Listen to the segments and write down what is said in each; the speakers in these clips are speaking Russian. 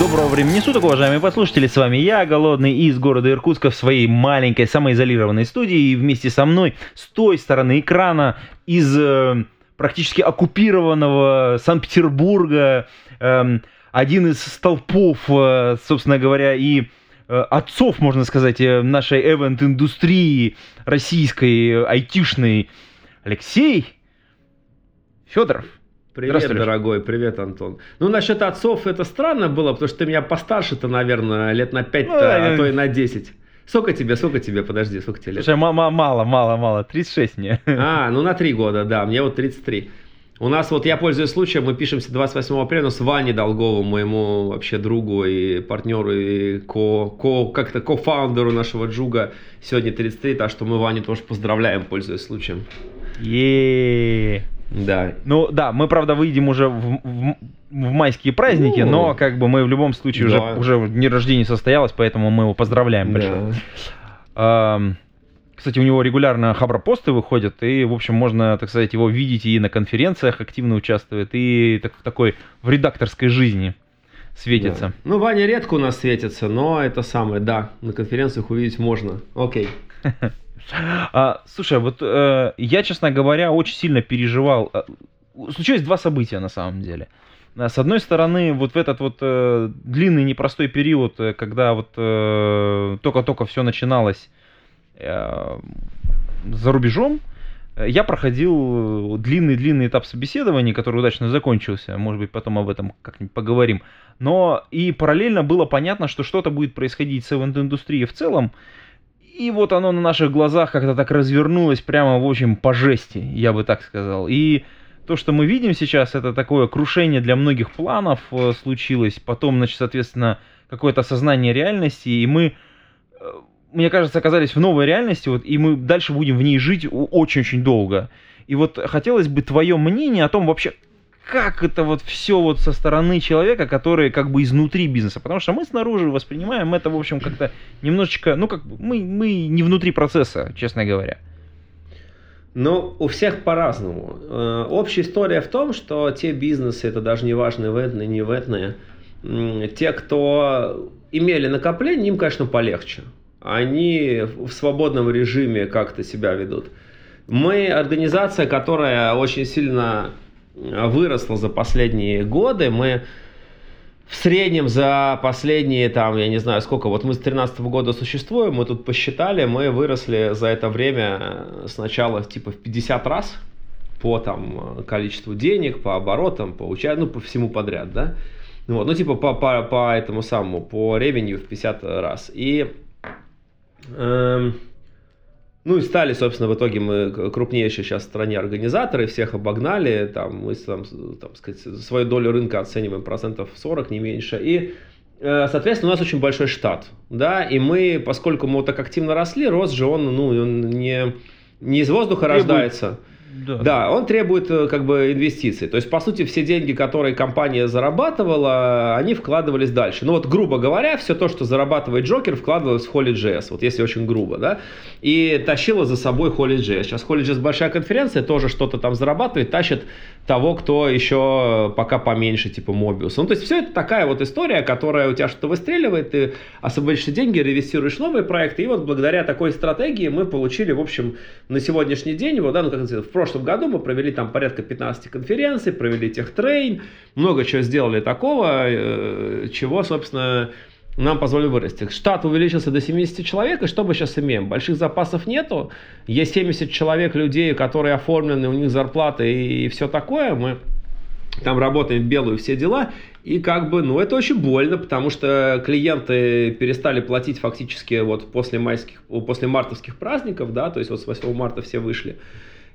Доброго времени суток, уважаемые послушатели, с вами я, Голодный, из города Иркутска в своей маленькой самоизолированной студии, и вместе со мной с той стороны экрана, из э, практически оккупированного Санкт-Петербурга, эм, один из столпов, э, собственно говоря, и э, отцов, можно сказать, э, нашей эвент-индустрии российской, э, айтишной, Алексей Федоров. Привет, Здравствуй, дорогой, привет, Антон. Ну, насчет отцов это странно было, потому что ты меня постарше-то, наверное, лет на 5, Ну, а то и на 10. Сколько тебе, сколько тебе, подожди, сколько тебе лет? Слушай, ма- ма- мало, мало, мало, 36 мне. А, ну на 3 года, да, мне вот 33. У нас вот, я пользуюсь случаем, мы пишемся 28 апреля, но с Ваней Долговым, моему вообще другу и партнеру, и ко, ко, как-то кофаундеру нашего Джуга, сегодня 33, так что мы Ваню тоже поздравляем, пользуясь случаем. е Да, Ну да, мы, правда, выйдем уже в, в- в майские праздники, Ну, но как бы мы в любом случае да. уже, уже день рождения состоялось, поэтому мы его поздравляем большое. да. Ам, Кстати, у него регулярно хабропосты выходят, и, в общем, можно, так сказать, его видеть и на конференциях активно участвует, и так, в такой, в редакторской жизни светится. Да. Ну, Ваня редко у нас светится, но это самое, да, на конференциях увидеть можно. Окей. А, слушай, вот э, я, честно говоря, очень сильно переживал. Э, Случилось два события на самом деле. А, С одной стороны, вот в этот вот э, длинный непростой период, э, когда вот э, только-только все начиналось э, за рубежом, э, я проходил длинный-длинный этап собеседования, который удачно закончился. Может быть, потом об этом как-нибудь поговорим. Но и параллельно было понятно, что что-то будет происходить с ивент-индустрией в целом. И вот оно на наших глазах как-то так развернулось прямо, в общем, по жести, я бы так сказал. И то, что мы видим сейчас, это такое крушение для многих планов э, случилось. Потом, значит, соответственно, какое-то осознание реальности. И мы, э, мне кажется, оказались в новой реальности. Вот, и мы дальше будем в ней жить очень-очень долго. И вот хотелось бы твое мнение о том вообще, как это вот все вот со стороны человека, который как бы изнутри бизнеса. Потому что мы снаружи воспринимаем это, в общем, как-то немножечко, ну, как бы, мы, мы не внутри процесса, честно говоря. Ну, у всех по-разному. Э, Общая история в том, что те бизнесы, это даже не важно, ивентные, не ивентные, те, кто имели накопление, им, конечно, полегче. Они в свободном режиме как-то себя ведут. Мы организация, которая очень сильно выросла за последние годы. Мы в среднем за последние, там, я не знаю сколько, вот мы с 2013 года существуем, мы тут посчитали, мы выросли за это время э, сначала типа в 50 раз по там количеству денег, по оборотам, по уча... ну по всему подряд, да. Вот, ну типа по, по, по этому самому, по ревенью в 50 раз. И эм, ну и стали, собственно, в итоге мы крупнейшие сейчас в стране организаторы, всех обогнали, там, мы там, там, сказать, свою долю рынка оцениваем процентов 40, не меньше. И, э, соответственно, у нас очень большой штат, да, и мы, поскольку мы вот так активно росли, рост же он, ну, он не, не из воздуха Требует- рождается. Да. Да, он требует э, как бы инвестиций. То есть, по сути, все деньги, которые компания зарабатывала, они вкладывались дальше. Ну вот, грубо говоря, все то, что зарабатывает Джокер, вкладывалось в Holy.js, вот если очень грубо, да, и тащило за собой Holy.js. Сейчас Holy.js большая конференция, тоже что-то там зарабатывает, тащит того, кто еще пока поменьше, типа Mobius. Ну, то есть, все это такая вот история, которая у тебя что-то выстреливает, ты освободишь деньги, ревестируешь новые проекты, и вот благодаря такой стратегии мы получили, в общем, на сегодняшний день, вот, да, ну, как в прошлом году мы провели там порядка 15 конференций, провели техтрейн, много чего сделали такого, э, чего, собственно, нам позволили вырасти. Штат увеличился до 70 человек, и что мы сейчас имеем? Больших запасов нету, есть 70 человек людей, которые оформлены, у них зарплаты и, все такое, мы там работаем в белую все дела, и как бы, ну, это очень больно, потому что клиенты перестали платить фактически вот после майских, после мартовских праздников, да, то есть вот с 8 марта все вышли.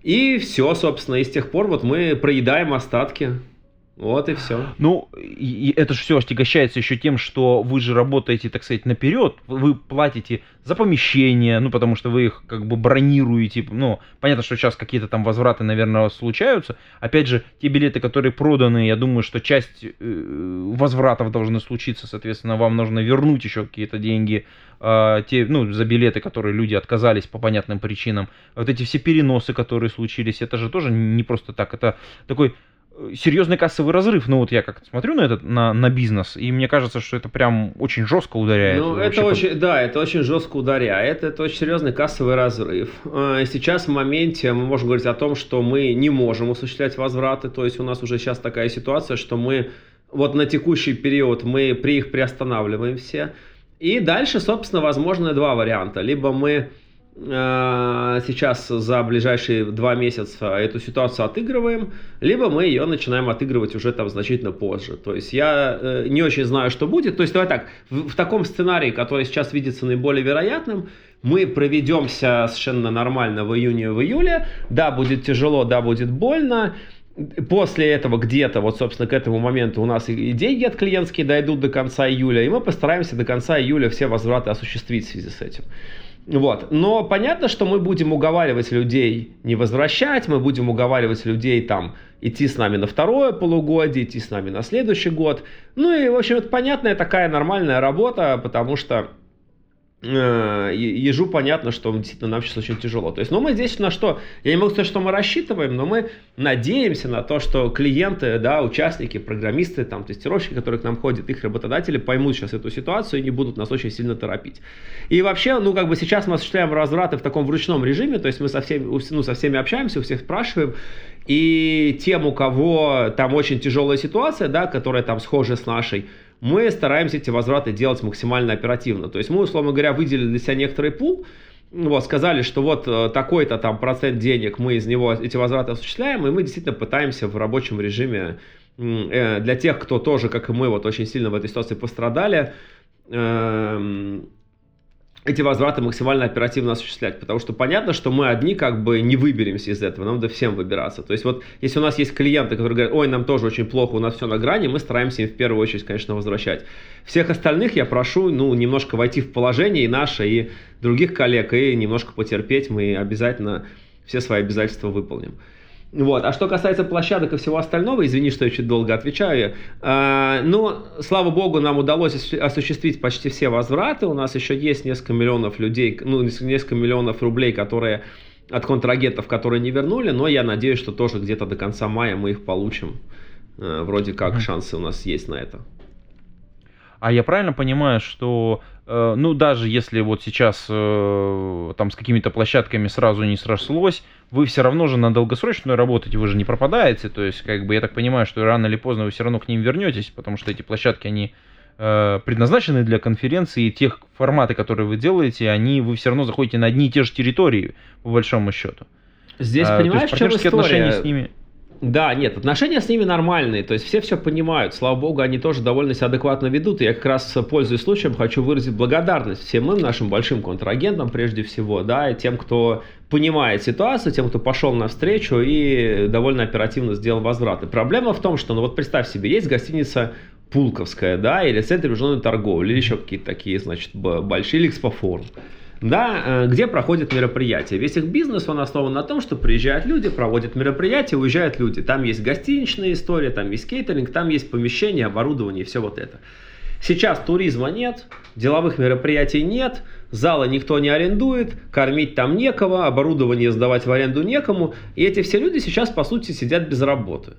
И все, собственно, и с тех пор вот мы проедаем остатки. Вот и все. Ну, и это же все отягощается еще тем, что вы же работаете, так сказать, наперед, вы платите за помещение, ну, потому что вы их как бы бронируете, ну, понятно, что сейчас какие-то там возвраты, наверное, случаются. Опять же, те билеты, которые проданы, я думаю, что часть э, возвратов должны случиться, соответственно, вам нужно вернуть еще какие-то деньги, э, те, ну, за билеты, которые люди отказались по понятным причинам. Вот эти все переносы, которые случились, это же тоже не просто так, это такой серьезный кассовый разрыв. Ну вот я как смотрю на этот на, на бизнес, и мне кажется, что это прям очень жестко ударяет. Ну это очень, да, это очень жестко ударяет. Это очень серьезный кассовый разрыв. А, сейчас в моменте мы можем говорить о том, что мы не можем осуществлять возвраты. То есть у нас уже сейчас такая ситуация, что мы вот на текущий период мы при их приостанавливаем все. И дальше, собственно, возможно два варианта. Либо мы сейчас за ближайшие два месяца эту ситуацию отыгрываем, либо мы ее начинаем отыгрывать уже там значительно позже. То есть я э, не очень знаю, что будет. То есть давай так, в, в таком сценарии, который сейчас видится наиболее вероятным, мы проведемся совершенно нормально в июне, в июле. Да, будет тяжело, да, будет больно. После этого где-то, вот, собственно, к этому моменту у нас и деньги от клиентские дойдут до конца июля, и мы постараемся до конца июля все возвраты осуществить в связи с этим. Вот. Но понятно, что мы будем уговаривать людей не возвращать, мы будем уговаривать людей там идти с нами на второе полугодие, идти с нами на следующий год. Ну и, в общем, это понятная такая нормальная работа, потому что ежу понятно, что действительно нам сейчас очень тяжело. То есть, ну, мы здесь на что? Я не могу сказать, что мы рассчитываем, но мы надеемся на то, что клиенты, да, участники, программисты, там, тестировщики, которые к нам ходят, их работодатели поймут сейчас эту ситуацию и не будут нас очень сильно торопить. И вообще, ну, как бы сейчас мы осуществляем возвраты в таком вручном режиме, то есть мы со всеми, ну, со всеми общаемся, у всех спрашиваем, и тем, у кого там очень тяжелая ситуация, да, которая там схожа с нашей, мы стараемся эти возвраты делать максимально оперативно. То есть мы, условно говоря, выделили для себя некоторый пул, вот, сказали, что вот э, такой-то там процент денег мы из него эти возвраты осуществляем, и мы действительно пытаемся в рабочем режиме э, для тех, кто тоже, как и мы, вот очень сильно в этой ситуации пострадали, эм, эти возвраты максимально оперативно осуществлять, потому что понятно, что мы одни как бы не выберемся из этого, нам надо всем выбираться. То есть вот если у нас есть клиенты, которые говорят, ой, нам тоже очень плохо, у нас все на грани, мы стараемся им в первую очередь, конечно, возвращать. Всех остальных я прошу, ну, немножко войти в положение и наше, и других коллег, и немножко потерпеть, мы обязательно все свои обязательства выполним. Вот. А что касается площадок и всего остального, извини, что я чуть долго отвечаю, э, ну, слава богу, нам удалось осуществить почти все возвраты. У нас еще есть несколько миллионов людей, ну, несколько миллионов рублей, которые от контрагентов, которые не вернули, но я надеюсь, что тоже где-то до конца мая мы их получим. Э, вроде как шансы у нас есть на это. А я правильно понимаю, что, ну, даже если вот сейчас э, там с какими-то площадками сразу не срослось, вы все равно же на долгосрочную работаете, вы же не пропадаете, то есть, как бы, я так понимаю, что рано или поздно вы все равно к ним вернетесь, потому что эти площадки, они э, предназначены для конференции, и тех форматы, которые вы делаете, они, вы все равно заходите на одни и те же территории, по большому счету. Здесь, а, понимаешь, в чем история? отношения с ними... Да, нет, отношения с ними нормальные, то есть все все понимают, слава богу, они тоже довольно себя адекватно ведут, и я как раз, пользуясь случаем, хочу выразить благодарность всем им, нашим большим контрагентам прежде всего, да, и тем, кто понимает ситуацию, тем, кто пошел навстречу и довольно оперативно сделал возвраты. Проблема в том, что, ну вот представь себе, есть гостиница Пулковская, да, или центр международной торговли, или еще какие-то такие, значит, большие, или экспофорум да, э, где проходят мероприятия. Весь их бизнес, он основан на том, что приезжают люди, проводят мероприятия, уезжают люди. Там есть гостиничная история, там есть кейтеринг, там есть помещение, оборудование и все вот это. Сейчас туризма нет, деловых мероприятий нет, зала никто не арендует, кормить там некого, оборудование сдавать в аренду некому. И эти все люди сейчас, по сути, сидят без работы.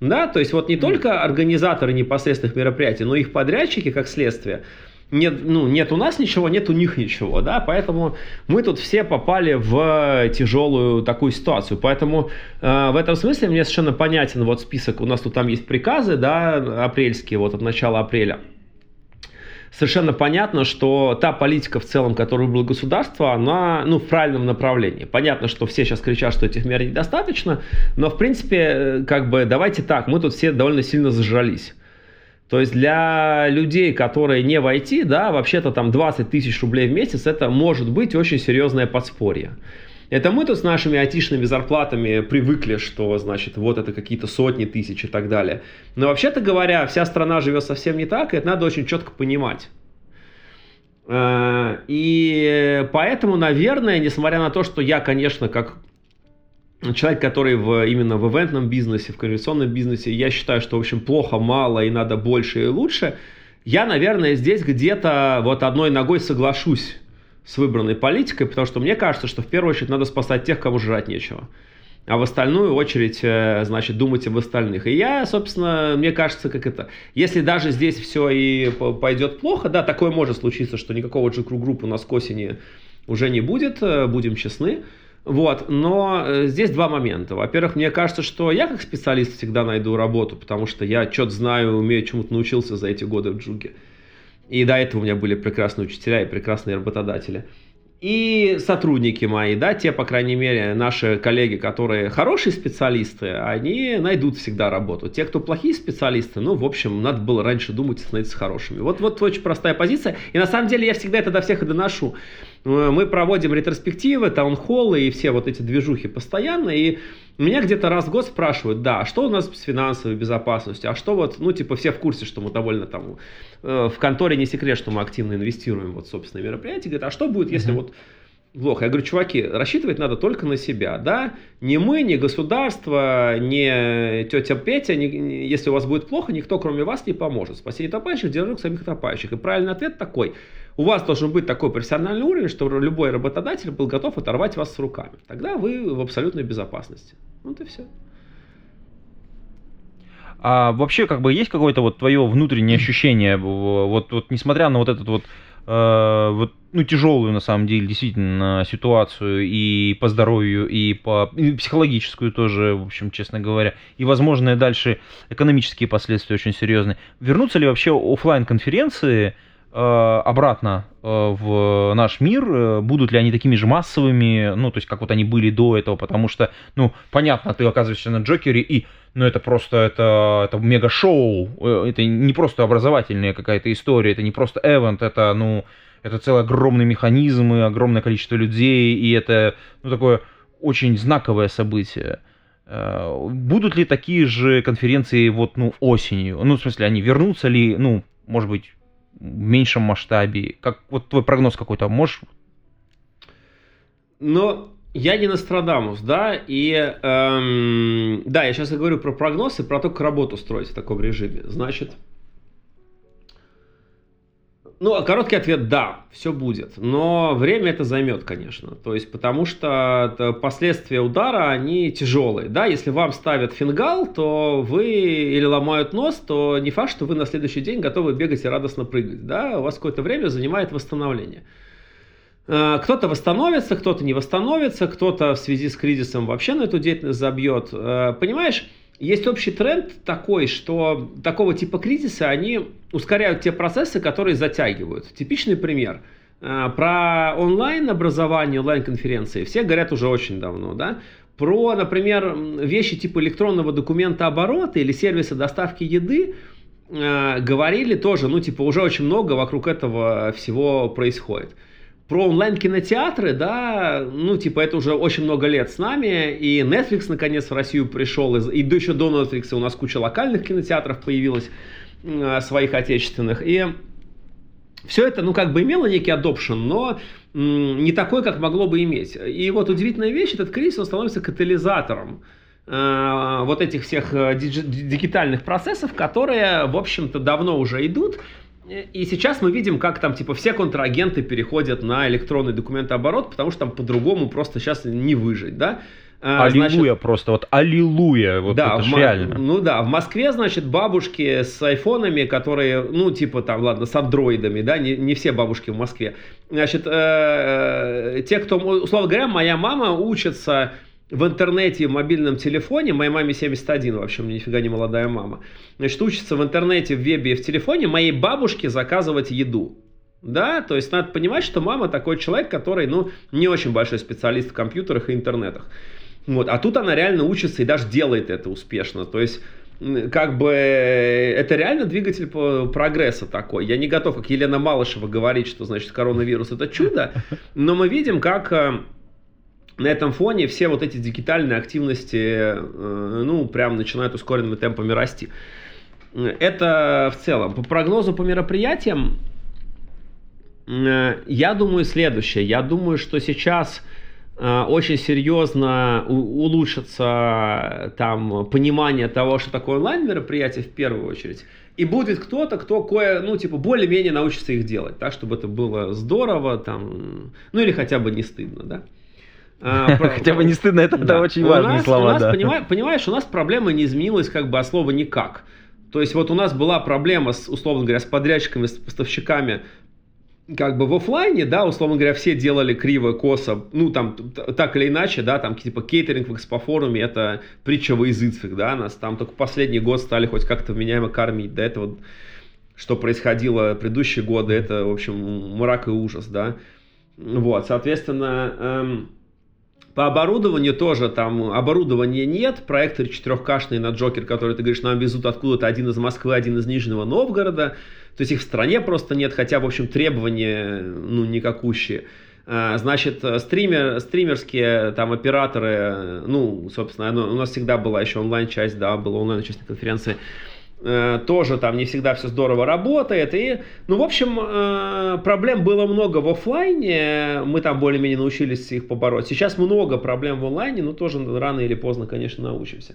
Да, то есть вот не только организаторы непосредственных мероприятий, но и их подрядчики, как следствие, нет, ну, нет у нас ничего, нет у них ничего, да, поэтому мы тут все попали в тяжелую такую ситуацию, поэтому э, в этом смысле мне совершенно понятен вот список, у нас тут там есть приказы, да, апрельские, вот от начала апреля, совершенно понятно, что та политика в целом, которую было государство, она ну, в правильном направлении. Понятно, что все сейчас кричат, что этих мер недостаточно, но в принципе, э, как бы давайте так, мы тут все довольно сильно зажрались. То есть для людей, которые не в IT, да, вообще-то там 20 тысяч рублей в месяц, это может быть очень серьезное подспорье. Это мы тут с нашими айтишными зарплатами привыкли, что, значит, вот это какие-то сотни тысяч и так далее. Но вообще-то говоря, вся страна живет совсем не так, и это надо очень четко понимать. Э, и поэтому, наверное, несмотря на то, что я, конечно, как человек, который в, именно в ивентном бизнесе, в конверсионном бизнесе, я считаю, что, в общем, плохо, мало и надо больше и лучше, я, наверное, здесь где-то вот одной ногой соглашусь с выбранной политикой, потому что мне кажется, что в первую очередь надо спасать тех, кому жрать нечего. А в остальную очередь, э, значит, думать об остальных. И я, собственно, мне кажется, как это, если даже здесь все и пойдет плохо, да, такое может случиться, что никакого GQ группы у нас к осени уже не будет, э, будем честны. Вот, но э, здесь два момента. Во-первых, мне кажется, что я как специалист всегда найду работу, потому что я что-то знаю, умею, чему-то научился за эти годы в Джуге. И до этого у меня были прекрасные учителя и прекрасные работодатели. И сотрудники мои, да, те, по крайней мере, наши коллеги, которые хорошие специалисты, они найдут всегда работу. Те, кто плохие специалисты, ну, в общем, надо было раньше думать и становиться хорошими. Вот, вот очень простая позиция. И на самом деле я всегда это до всех и доношу. Э, мы проводим ретроспективы, таунхоллы и все вот эти движухи постоянно, и меня где-то раз в год спрашивают, да, а что у нас с финансовой безопасностью, а что вот, ну, типа, все в курсе, что мы довольно там, э, в конторе не секрет, что мы активно инвестируем вот собственные мероприятия, говорят, а что будет, если mm-hmm. вот плохо. Я говорю, чуваки, рассчитывать надо только на себя, да? Не мы, не государство, не тетя Петя, не, не, если у вас будет плохо, никто кроме вас не поможет. Спасение топающих, держу самих топающих. И правильный ответ такой. У вас должен быть такой профессиональный уровень, что любой работодатель был готов оторвать вас с руками. Тогда вы в абсолютной безопасности. Вот и все. А вообще, как бы, есть какое-то вот твое внутреннее ощущение, вот, вот несмотря на вот этот вот, э, вот ну, тяжелую, на самом деле, действительно, ситуацию и по здоровью, и по и психологическую тоже, в общем, честно говоря, и возможные дальше экономические последствия очень серьезные. Вернутся ли вообще офлайн конференции Э, обратно э, в наш мир, будут ли они такими же массовыми, ну, то есть, как вот они были до этого, потому что, ну, понятно, ты оказываешься на Джокере, и, ну, это просто, это, это мега-шоу, это не просто образовательная какая-то история, это не просто эвент, это, ну, это целый огромный механизм и огромное количество людей, и это, ну, такое очень знаковое событие. Будут ли такие же конференции вот, ну, осенью? Ну, в смысле, они вернутся ли, ну, может быть, в меньшем масштабе? Как вот твой прогноз какой-то можешь? Но я не Нострадамус, да, и эм, да, я сейчас говорю про прогноз и про то, как работу строить в таком режиме. Значит, ну, короткий ответ – да, все будет. Но время это займет, конечно. То есть, потому что последствия удара, они тяжелые. Да, если вам ставят фингал, то вы или ломают нос, то не факт, что вы на следующий день готовы бегать и радостно прыгать. Да, у вас какое-то время занимает восстановление. Э, кто-то восстановится, кто-то не восстановится, кто-то в связи с кризисом вообще на эту деятельность забьет. Э, понимаешь, есть общий тренд такой, что такого типа кризисы, они ускоряют те процессы, которые затягивают. Типичный пример. Э, про онлайн-образование, онлайн-конференции все говорят уже очень давно, да? Про, например, вещи типа электронного документа оборота или сервиса доставки еды э, говорили тоже, ну, типа, уже очень много вокруг этого всего происходит про онлайн-кинотеатры, да, ну, типа, это уже очень много лет с нами, и Netflix, наконец, в Россию пришел, и, еще до Netflix у нас куча локальных кинотеатров появилась, э, своих отечественных, и все это, ну, как бы имело некий adoption, но не такой, как могло бы иметь. И вот удивительная вещь, этот кризис, он становится катализатором э, вот этих всех э, дигитальных процессов, которые, в общем-то, давно уже идут, и сейчас мы видим, как там, типа, все контрагенты переходят на электронный документооборот, потому что там по-другому просто сейчас не выжить, да? А, аллилуйя значит, просто, вот аллилуйя, вот да, это в, реально. Ну да, в Москве, значит, бабушки с айфонами, которые, ну, типа там, ладно, с андроидами, да, не, не все бабушки в Москве. Значит, э, э, те, кто, условно говоря, моя мама учится в интернете, в мобильном телефоне, моей маме 71, вообще, мне нифига не молодая мама, значит, учится в интернете, в вебе и в телефоне моей бабушке заказывать еду. Да, то есть надо понимать, что мама такой человек, который, ну, не очень большой специалист в компьютерах и интернетах. Вот, а тут она реально учится и даже делает это успешно. То есть, как бы, это реально двигатель прогресса такой. Я не готов, как Елена Малышева, говорить, что, значит, коронавирус это чудо, но мы видим, как э, на этом фоне все вот эти дигитальные активности, э, ну, прям начинают ускоренными темпами расти. Это в целом. По прогнозу по мероприятиям, э, я думаю следующее. Я думаю, что сейчас э, очень серьезно улучшится там понимание того, что такое онлайн-мероприятие в первую очередь. И будет кто-то, кто кое, ну, типа, более-менее научится их делать, так, чтобы это было здорово, там, ну, или хотя бы не стыдно, да. А, хотя бы не стыдно, это, да. очень важные слова, у да. Понимаешь, у нас проблема не изменилась как бы от слова никак. То есть вот у нас была проблема, с, условно говоря, с подрядчиками, с поставщиками, как бы в офлайне, да, условно говоря, все делали криво, косо, ну, там, так или иначе, да, там, типа, кейтеринг в экспофоруме, это притча во языцах, да, нас там только последний год стали хоть как-то вменяемо кормить, до этого, что происходило предыдущие годы, это, в общем, мрак и ужас, да, вот, соответственно, эм, по оборудованию тоже там оборудования нет. Проектор 4К на Джокер, который ты говоришь, нам везут откуда-то один из Москвы, один из Нижнего Новгорода. То есть их в стране просто нет, хотя, в общем, требования, ну, никакущие. А, значит, стример, стримерские там операторы, ну, собственно, у нас всегда была еще онлайн-часть, да, была онлайн-часть конференции. Э, тоже там не всегда все здорово работает. И, ну, в общем, э, проблем было много в офлайне, мы там более-менее научились их побороть. Сейчас много проблем в онлайне, но тоже рано или поздно, конечно, научимся.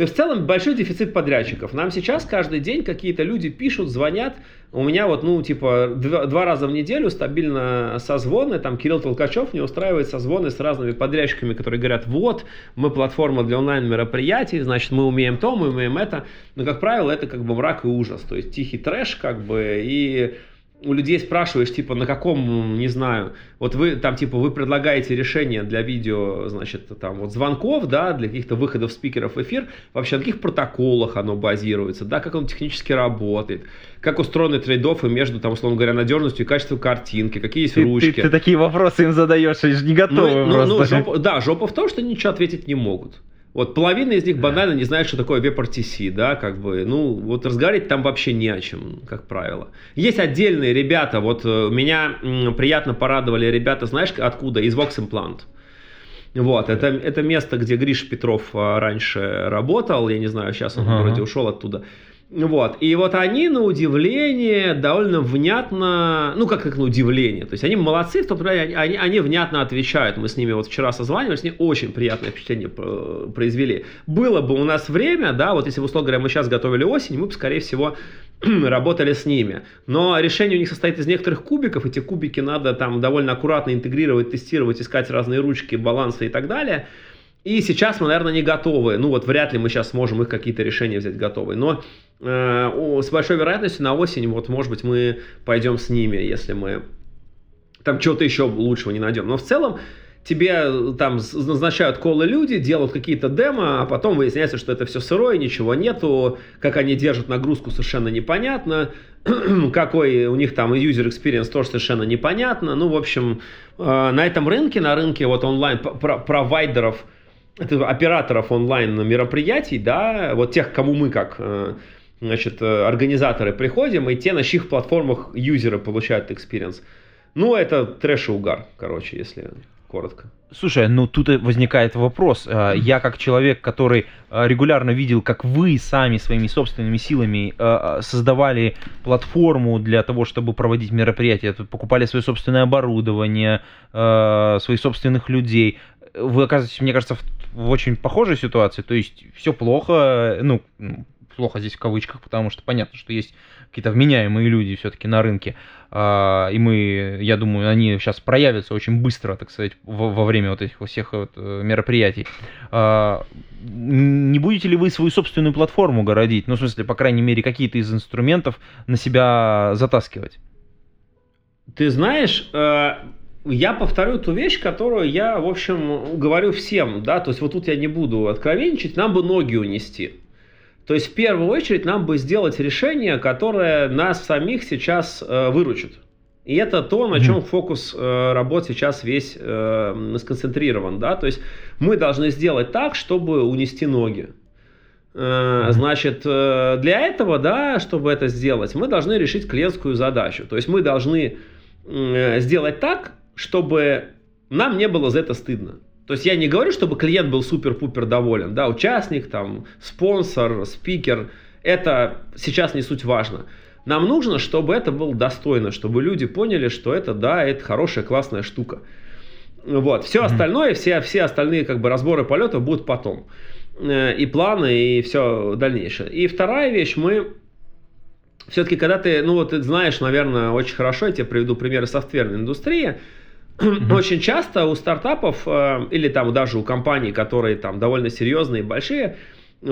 То есть в целом большой дефицит подрядчиков. Нам сейчас каждый день какие-то люди пишут, звонят. У меня вот, ну, типа, два, два раза в неделю стабильно созвоны. Там Кирилл Толкачев не устраивает созвоны с разными подрядчиками, которые говорят, вот, мы платформа для онлайн-мероприятий, значит, мы умеем то, мы умеем это. Но, как правило, это как бы мрак и ужас. То есть тихий трэш, как бы, и у людей спрашиваешь, типа, на каком, не знаю, вот вы там, типа, вы предлагаете решение для видео, значит, там, вот звонков, да, для каких-то выходов спикеров в эфир, вообще на каких протоколах оно базируется, да, как он технически работает, как устроены трейдофы между, там, условно говоря, надежностью и качеством картинки, какие есть ты, ручки. Ты, ты такие вопросы им задаешь, они же не готовы ну, ну, ну, жопа, Да, жопа в том, что ничего ответить не могут. Вот половина из них банально не знает, что такое WebRTC, да, как бы, ну, вот разговаривать там вообще не о чем, как правило. Есть отдельные ребята, вот э, меня приятно порадовали ребята, знаешь, откуда? Из Vox Implant. Вот, это, это место, где Гриш Петров а, раньше работал, я не знаю, сейчас он uh-huh. вроде ушел оттуда. Вот. И вот они, на удивление, довольно внятно, ну как, как на удивление, то есть они молодцы, в том плане, они, они внятно отвечают. Мы с ними вот вчера созванивались, они очень приятное впечатление э, произвели. Было бы у нас время, да, вот если бы, условно говоря, мы сейчас готовили осень, мы бы, скорее всего, работали с ними. Но решение у них состоит из некоторых кубиков, эти кубики надо там довольно аккуратно интегрировать, тестировать, искать разные ручки, балансы и так далее. И сейчас мы, наверное, не готовы. Ну вот вряд ли мы сейчас сможем их какие-то решения взять готовые. Но с большой вероятностью на осень, вот, может быть, мы пойдем с ними, если мы там чего-то еще лучшего не найдем. Но в целом тебе э, там назначают колы люди, делают какие-то демо, а потом выясняется, что это все сырое, ничего нету, как они держат нагрузку совершенно непонятно, какой у них там user experience тоже совершенно непонятно. Ну, в общем, э, на этом рынке, на рынке вот онлайн-провайдеров, операторов онлайн мероприятий, да, вот тех, кому мы как э, значит, э, организаторы приходим, и те, на чьих платформах юзеры получают experience. Ну, это трэш и угар, короче, если коротко. Слушай, ну тут возникает вопрос. Э, я как человек, который регулярно видел, как вы сами своими собственными силами создавали платформу для того, чтобы проводить мероприятия, покупали свое собственное оборудование, своих собственных людей. Вы оказываетесь, мне кажется, в очень похожей ситуации, то есть все плохо, ну, плохо здесь в кавычках, потому что понятно, что есть какие-то вменяемые люди все-таки на рынке, а, и мы, я думаю, они сейчас проявятся очень быстро, так сказать, во, время вот этих всех вот э, мероприятий. А, не будете ли вы свою собственную платформу городить? Ну, в смысле, по крайней мере, какие-то из инструментов на себя затаскивать? Ты знаешь, э, я повторю ту вещь, которую я, в общем, говорю всем, да, то есть вот тут я не буду откровенничать, нам бы ноги унести. То есть в первую очередь нам бы сделать решение, которое нас самих сейчас э, выручит. И это то, на чем фокус э, работ сейчас весь э, сконцентрирован, да, то есть мы должны сделать так, чтобы унести ноги. Э, значит, э, для этого, да, чтобы это сделать, мы должны решить клиентскую задачу. То есть мы должны э, сделать так, чтобы нам не было за это стыдно. То есть я не говорю, чтобы клиент был супер-пупер доволен, да, участник, там, спонсор, спикер, это сейчас не суть важно. Нам нужно, чтобы это было достойно, чтобы люди поняли, что это, да, это хорошая, классная штука. Вот, все остальное, все, все остальные как бы разборы полетов будут потом. Э, и планы, и все дальнейшее. И вторая вещь, мы все-таки, когда ты, ну вот ты знаешь, наверное, очень хорошо, я тебе приведу примеры софтверной индустрии, mm-hmm. очень часто у стартапов э, или там даже у компаний, которые там довольно серьезные и большие,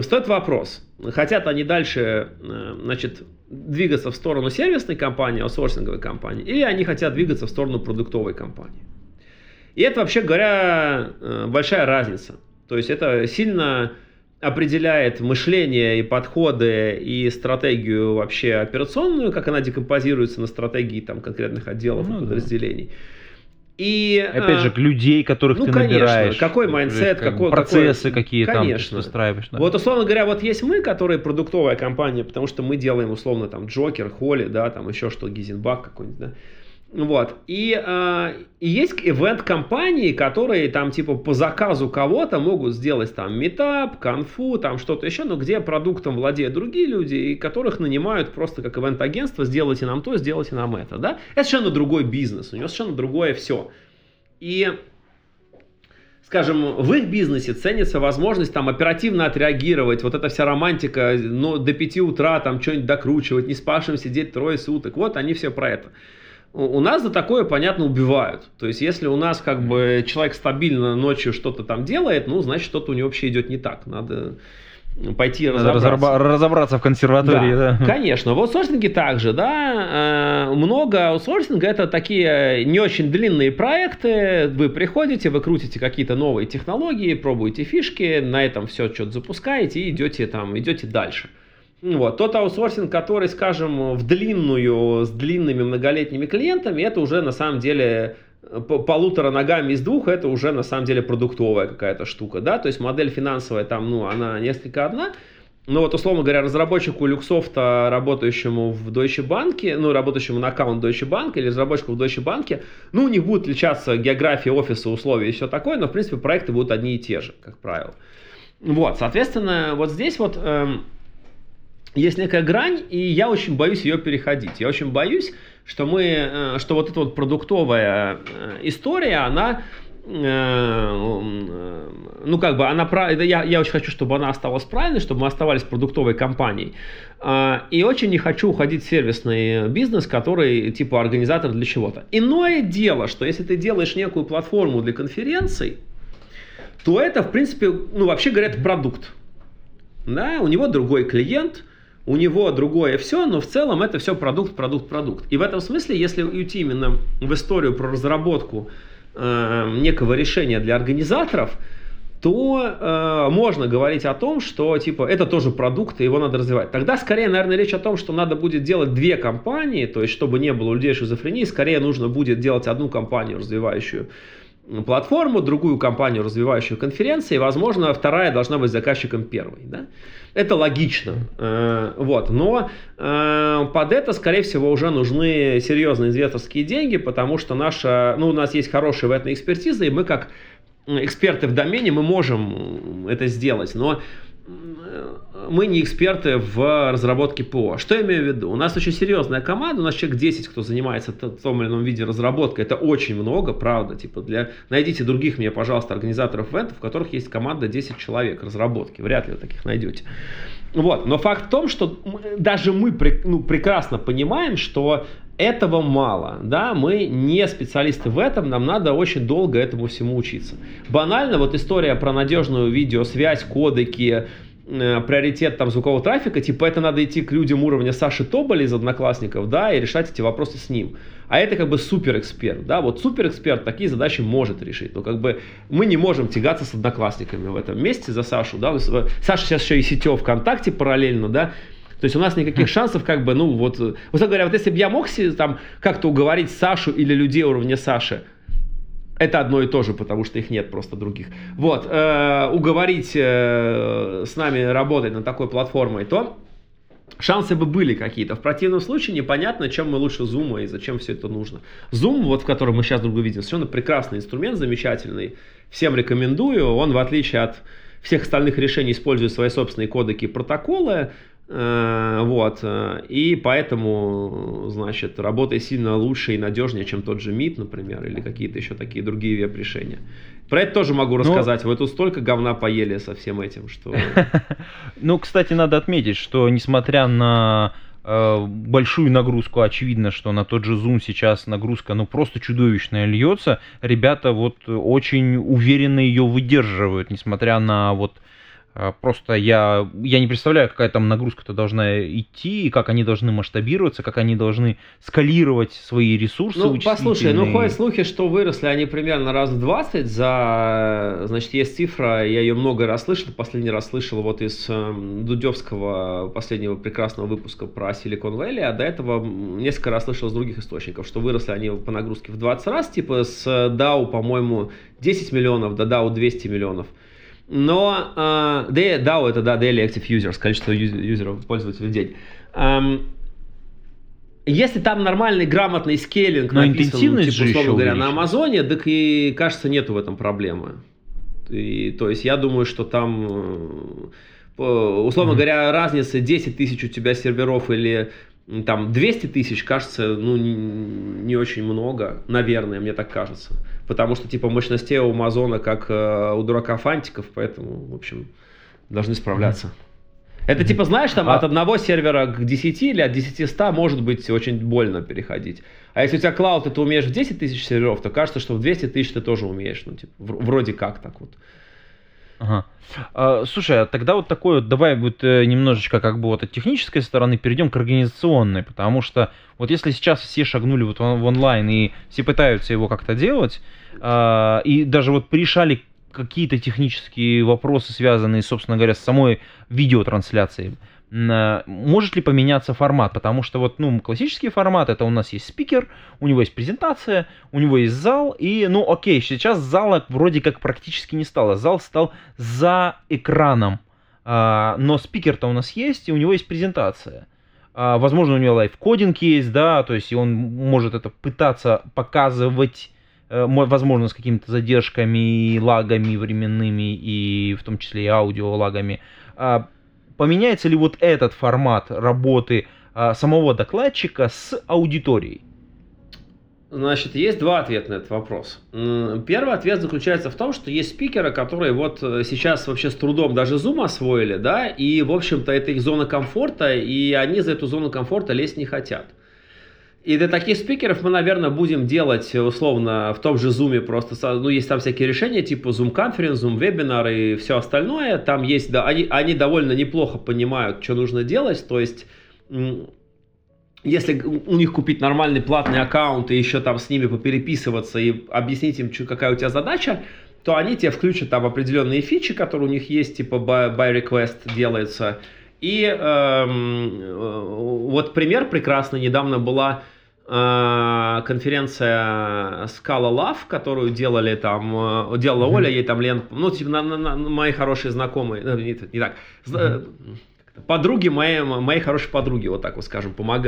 стоит вопрос, хотят они дальше, э, значит, двигаться в сторону сервисной компании, аутсорсинговой компании, или они хотят двигаться в сторону продуктовой компании. И это, вообще говоря, э, большая разница. То есть это сильно определяет мышление и подходы и стратегию вообще операционную, как она декомпозируется на стратегии там, конкретных отделов ну, и подразделений. Да. И, Опять же, людей, которых ну, ты конечно, набираешь. какой mindset, как какой... Процессы какой, какие конечно. там выстраиваешь. Да. Вот, условно говоря, вот есть мы, которые продуктовая компания, потому что мы делаем, условно, там, Joker, Holy, да, там еще что, Heisenbug какой-нибудь, да. Вот. И, э, и есть ивент-компании, которые там типа по заказу кого-то могут сделать там метап, конфу, там что-то еще, но где продуктом владеют другие люди, и которых нанимают просто как ивент-агентство, сделайте нам то, сделайте нам это. Да? Это совершенно другой бизнес, у него совершенно другое все. И скажем, в их бизнесе ценится возможность там оперативно отреагировать, вот эта вся романтика, ну, до 5 утра там что-нибудь докручивать, не спавшим сидеть трое суток, вот они все про это у нас за такое, понятно, убивают. То есть, если у нас как бы человек стабильно ночью что-то там делает, ну, значит, что-то у него вообще идет не так. Надо пойти разобраться. разобраться в консерватории, да. да. Конечно. В аутсорсинге также, да. Э, много аутсорсинга это такие не очень длинные проекты. Вы приходите, вы крутите какие-то новые технологии, пробуете фишки, на этом все что-то запускаете и идете там, идете дальше. Вот. Тот аутсорсинг, который, скажем, в длинную, с длинными многолетними клиентами, это уже на самом деле э, полутора ногами из двух, это уже на самом деле продуктовая какая-то штука, да, то есть модель финансовая там, ну, она несколько одна, но вот, условно говоря, разработчику Люксофта, работающему в Deutsche Bank, ну, работающему на аккаунт Deutsche Bank или разработчику в Deutsche Bank, ну, у них будет отличаться география офиса, условия и все такое, но, в принципе, проекты будут одни и те же, как правило. Вот, соответственно, вот здесь вот... Эм, есть некая грань, и я очень боюсь ее переходить. Я очень боюсь, что мы, э, что вот эта вот продуктовая э, история, она э, ну, как бы она, я, я очень хочу, чтобы она осталась правильной, чтобы мы оставались продуктовой компанией. А, и очень не хочу уходить в сервисный бизнес, который типа организатор для чего-то. Иное дело, что если ты делаешь некую платформу для конференций, то это, в принципе, ну, вообще говорят, продукт. Да, у него другой клиент, у него другое все, но в целом это все продукт, продукт, продукт. И в этом смысле, если уйти именно в историю про разработку э, некого решения для организаторов, то э, можно говорить о том, что типа это тоже продукт, и его надо развивать. Тогда скорее, наверное, речь о том, что надо будет делать две компании, то есть чтобы не было у людей шизофрении, скорее нужно будет делать одну компанию, развивающую платформу, другую компанию, развивающую конференции, и, возможно, вторая должна быть заказчиком первой. Да? Это логично. Э, вот. Но э, под это, скорее всего, уже нужны серьезные инвесторские деньги, потому что наша, ну, у нас есть хорошая в этом экспертиза, и мы как эксперты в домене, мы можем это сделать. Но мы не эксперты в разработке ПО. Что я имею в виду? У нас очень серьезная команда, у нас человек 10, кто занимается в том или ином виде разработкой. Это очень много, правда. Типа для... Найдите других мне, пожалуйста, организаторов ивентов, в которых есть команда 10 человек разработки. Вряд ли вы таких найдете. Вот. Но факт в том, что даже мы ну, прекрасно понимаем, что этого мало, да, мы не специалисты в этом, нам надо очень долго этому всему учиться. Банально, вот история про надежную видеосвязь, кодеки, э, приоритет там звукового трафика, типа это надо идти к людям уровня Саши Тоболя из Одноклассников, да, и решать эти вопросы с ним. А это как бы суперэксперт, да, вот суперэксперт такие задачи может решить, но как бы мы не можем тягаться с Одноклассниками в этом месте за Сашу, да, Саша сейчас еще и сетев ВКонтакте параллельно, да, то есть у нас никаких хм. шансов, как бы, ну вот, вот говоря, вот если бы я мог там как-то уговорить Сашу или людей уровня Саши, это одно и то же, потому что их нет просто других. Вот, э, уговорить э, с нами работать на такой платформой, то шансы бы были какие-то. В противном случае непонятно, чем мы лучше зума и зачем все это нужно. Зум, вот в котором мы сейчас друг друга видим, совершенно прекрасный инструмент, замечательный. Всем рекомендую. Он, в отличие от всех остальных решений, использует свои собственные кодеки и протоколы. Э, вот. Э, и поэтому, значит, работает сильно лучше и надежнее, чем тот же МИД, например, или какие-то еще такие другие веб-решения. Про это тоже могу ну, рассказать. Ну, Вы тут столько говна поели со всем этим, что... Ну, кстати, надо отметить, что несмотря на э, большую нагрузку, очевидно, что на тот же Zoom сейчас нагрузка, ну, просто чудовищная льется. Ребята вот очень уверенно ее выдерживают, несмотря на вот просто я, я не представляю, какая там нагрузка-то должна идти, и как они должны масштабироваться, как они должны скалировать свои ресурсы Ну, послушай, ну ходят слухи, что выросли они примерно раз в 20 за... Значит, есть цифра, я ее много раз слышал, последний раз слышал вот из э, Дудевского последнего прекрасного выпуска про Silicon Valley, а до этого несколько раз слышал из других источников, что выросли они по нагрузке в 20 раз, типа с DAO, по-моему, 10 миллионов до DAO 200 миллионов. Но uh, DAO это да, Daily Active Users, количество юзеров, пользователей в день. Um, если там нормальный, грамотный скейлинг Но написан, типа, условно говоря, на Амазоне, так и, кажется, нету в этом проблемы. И, то есть я думаю, что там, э, условно mm-hmm. говоря, разница 10 тысяч у тебя серверов или там 200 тысяч, кажется, ну, не, не очень много, наверное, мне так кажется потому что типа мощностей у Амазона как э, у дурака фантиков, поэтому, в общем, должны справляться. Это типа, знаешь, там а... от одного сервера к 10 или от 10 100 может быть очень больно переходить. А если у тебя клауд, и ты умеешь в 10 тысяч серверов, то кажется, что в 200 тысяч ты тоже умеешь. Ну, типа, вроде как так вот. Ага. А, слушай, а тогда вот такой вот, давай вот э, немножечко как бы вот от технической стороны перейдем к организационной, потому что вот если сейчас все шагнули вот в онлайн и все пытаются его как-то делать, а, и даже вот решали какие-то технические вопросы, связанные, собственно говоря, с самой видеотрансляцией, может ли поменяться формат, потому что вот, ну, классический формат, это у нас есть спикер, у него есть презентация, у него есть зал, и, ну, окей, сейчас зала вроде как практически не стало, зал стал за экраном, а, но спикер-то у нас есть, и у него есть презентация. А, возможно, у него лайфкодинг есть, да, то есть он может это пытаться показывать, э, возможно, с какими-то задержками, лагами временными, и в том числе и аудио лагами а, поменяется ли вот этот формат работы а, самого докладчика с аудиторией? Значит, есть два ответа на этот вопрос. Первый ответ заключается в том, что есть спикеры, которые вот э, сейчас вообще с трудом даже Zoom освоили, да, и, в общем-то, это их зона комфорта, и они за эту зону комфорта лезть не хотят. И для таких спикеров мы, наверное, будем делать условно в том же Zoom просто, ну, есть там всякие решения, типа Zoom Conference, Zoom Webinar и все остальное. Там есть, да, они, они довольно неплохо понимают, что нужно делать. То есть, если у них купить нормальный платный аккаунт и еще там с ними попереписываться и объяснить им, какая у тебя задача, то они тебе включат там определенные фичи, которые у них есть, типа by, by request делается. И эм, э, вот пример прекрасный недавно была Э, конференция Scala Love, которую делали там, э, делала mm-hmm. Оля, ей там Лен, ну, типа, на, на, на, мои хорошие знакомые, ну, не, не так, mm-hmm. подруги моей, моей хорошей подруги, вот так вот скажем, помог,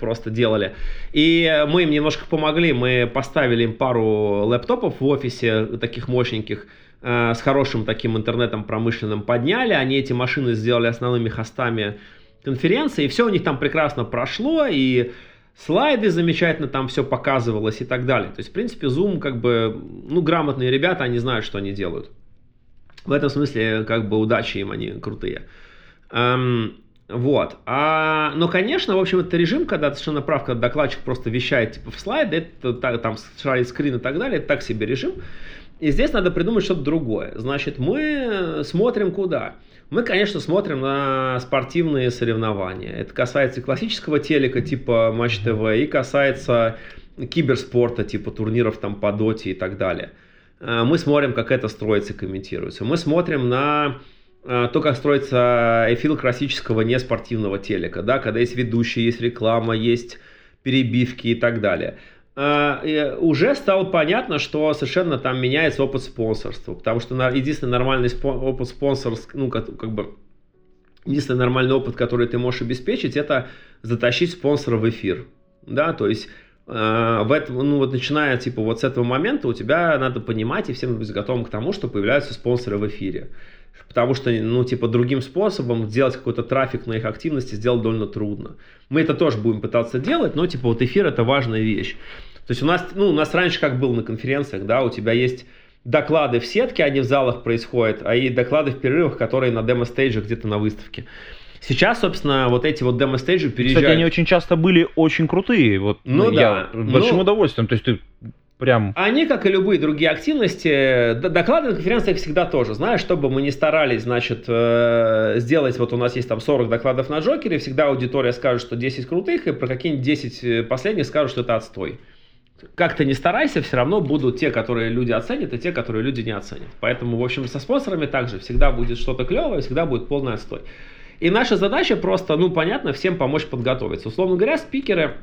просто делали. И мы им немножко помогли, мы поставили им пару лэптопов в офисе, таких мощненьких, с хорошим таким интернетом промышленным подняли, они эти машины сделали основными хостами конференции, и все у них там прекрасно прошло, и слайды замечательно там все показывалось и так далее. То есть, в принципе, Zoom как бы, ну, грамотные ребята, они знают, что они делают. В этом смысле, как бы, удачи им, они крутые. Эм, вот. А, но, конечно, в общем, это режим, когда совершенно прав, когда докладчик просто вещает типа в слайды, это там шарит скрин и так далее, это так себе режим. И здесь надо придумать что-то другое. Значит, мы смотрим куда? Мы, конечно, смотрим на спортивные соревнования. Это касается классического телека типа Матч ТВ и касается киберспорта типа турниров там по доте и так далее. Э, мы смотрим, как это строится и комментируется. Мы смотрим на э, то, как строится эфир классического неспортивного телека, да, когда есть ведущий, есть реклама, есть перебивки и так далее. А, уже стало понятно, что совершенно там меняется опыт спонсорства, потому что единственный нормальный опыт спонсорства, ну, как, как бы единственный нормальный опыт, который ты можешь обеспечить, это затащить спонсора в эфир. Да, то есть э, в этом, ну вот начиная типа вот с этого момента у тебя надо понимать и всем быть готовым к тому, что появляются спонсоры в эфире. Потому что, ну, типа, другим способом сделать какой-то трафик на их активности сделать довольно трудно. Мы это тоже будем пытаться делать, но, типа, вот эфир это важная вещь. То есть у нас, ну, у нас раньше как было на конференциях, да, у тебя есть доклады в сетке, они в залах происходят, а и доклады в перерывах, которые на демо-стейже где-то на выставке. Сейчас, собственно, вот эти вот демо-стейджи переезжают. Кстати, они очень часто были очень крутые. Вот, ну, я да. большим Ну- удовольствием. То есть ты прям... Они, как и любые другие активности, доклады на конференциях всегда тоже. Знаешь, чтобы мы не старались, значит, э, сделать, вот у нас есть там 40 докладов на Джокере, всегда аудитория скажет, что 10 крутых, и про какие-нибудь 10 последних скажут, что это отстой. Как ты не старайся, все равно будут те, которые люди оценят, и те, которые люди не оценят. Поэтому, в общем, со спонсорами также всегда будет что-то клевое, всегда будет полный отстой. И наша задача просто, ну, понятно, всем помочь подготовиться. Условно говоря, спикеры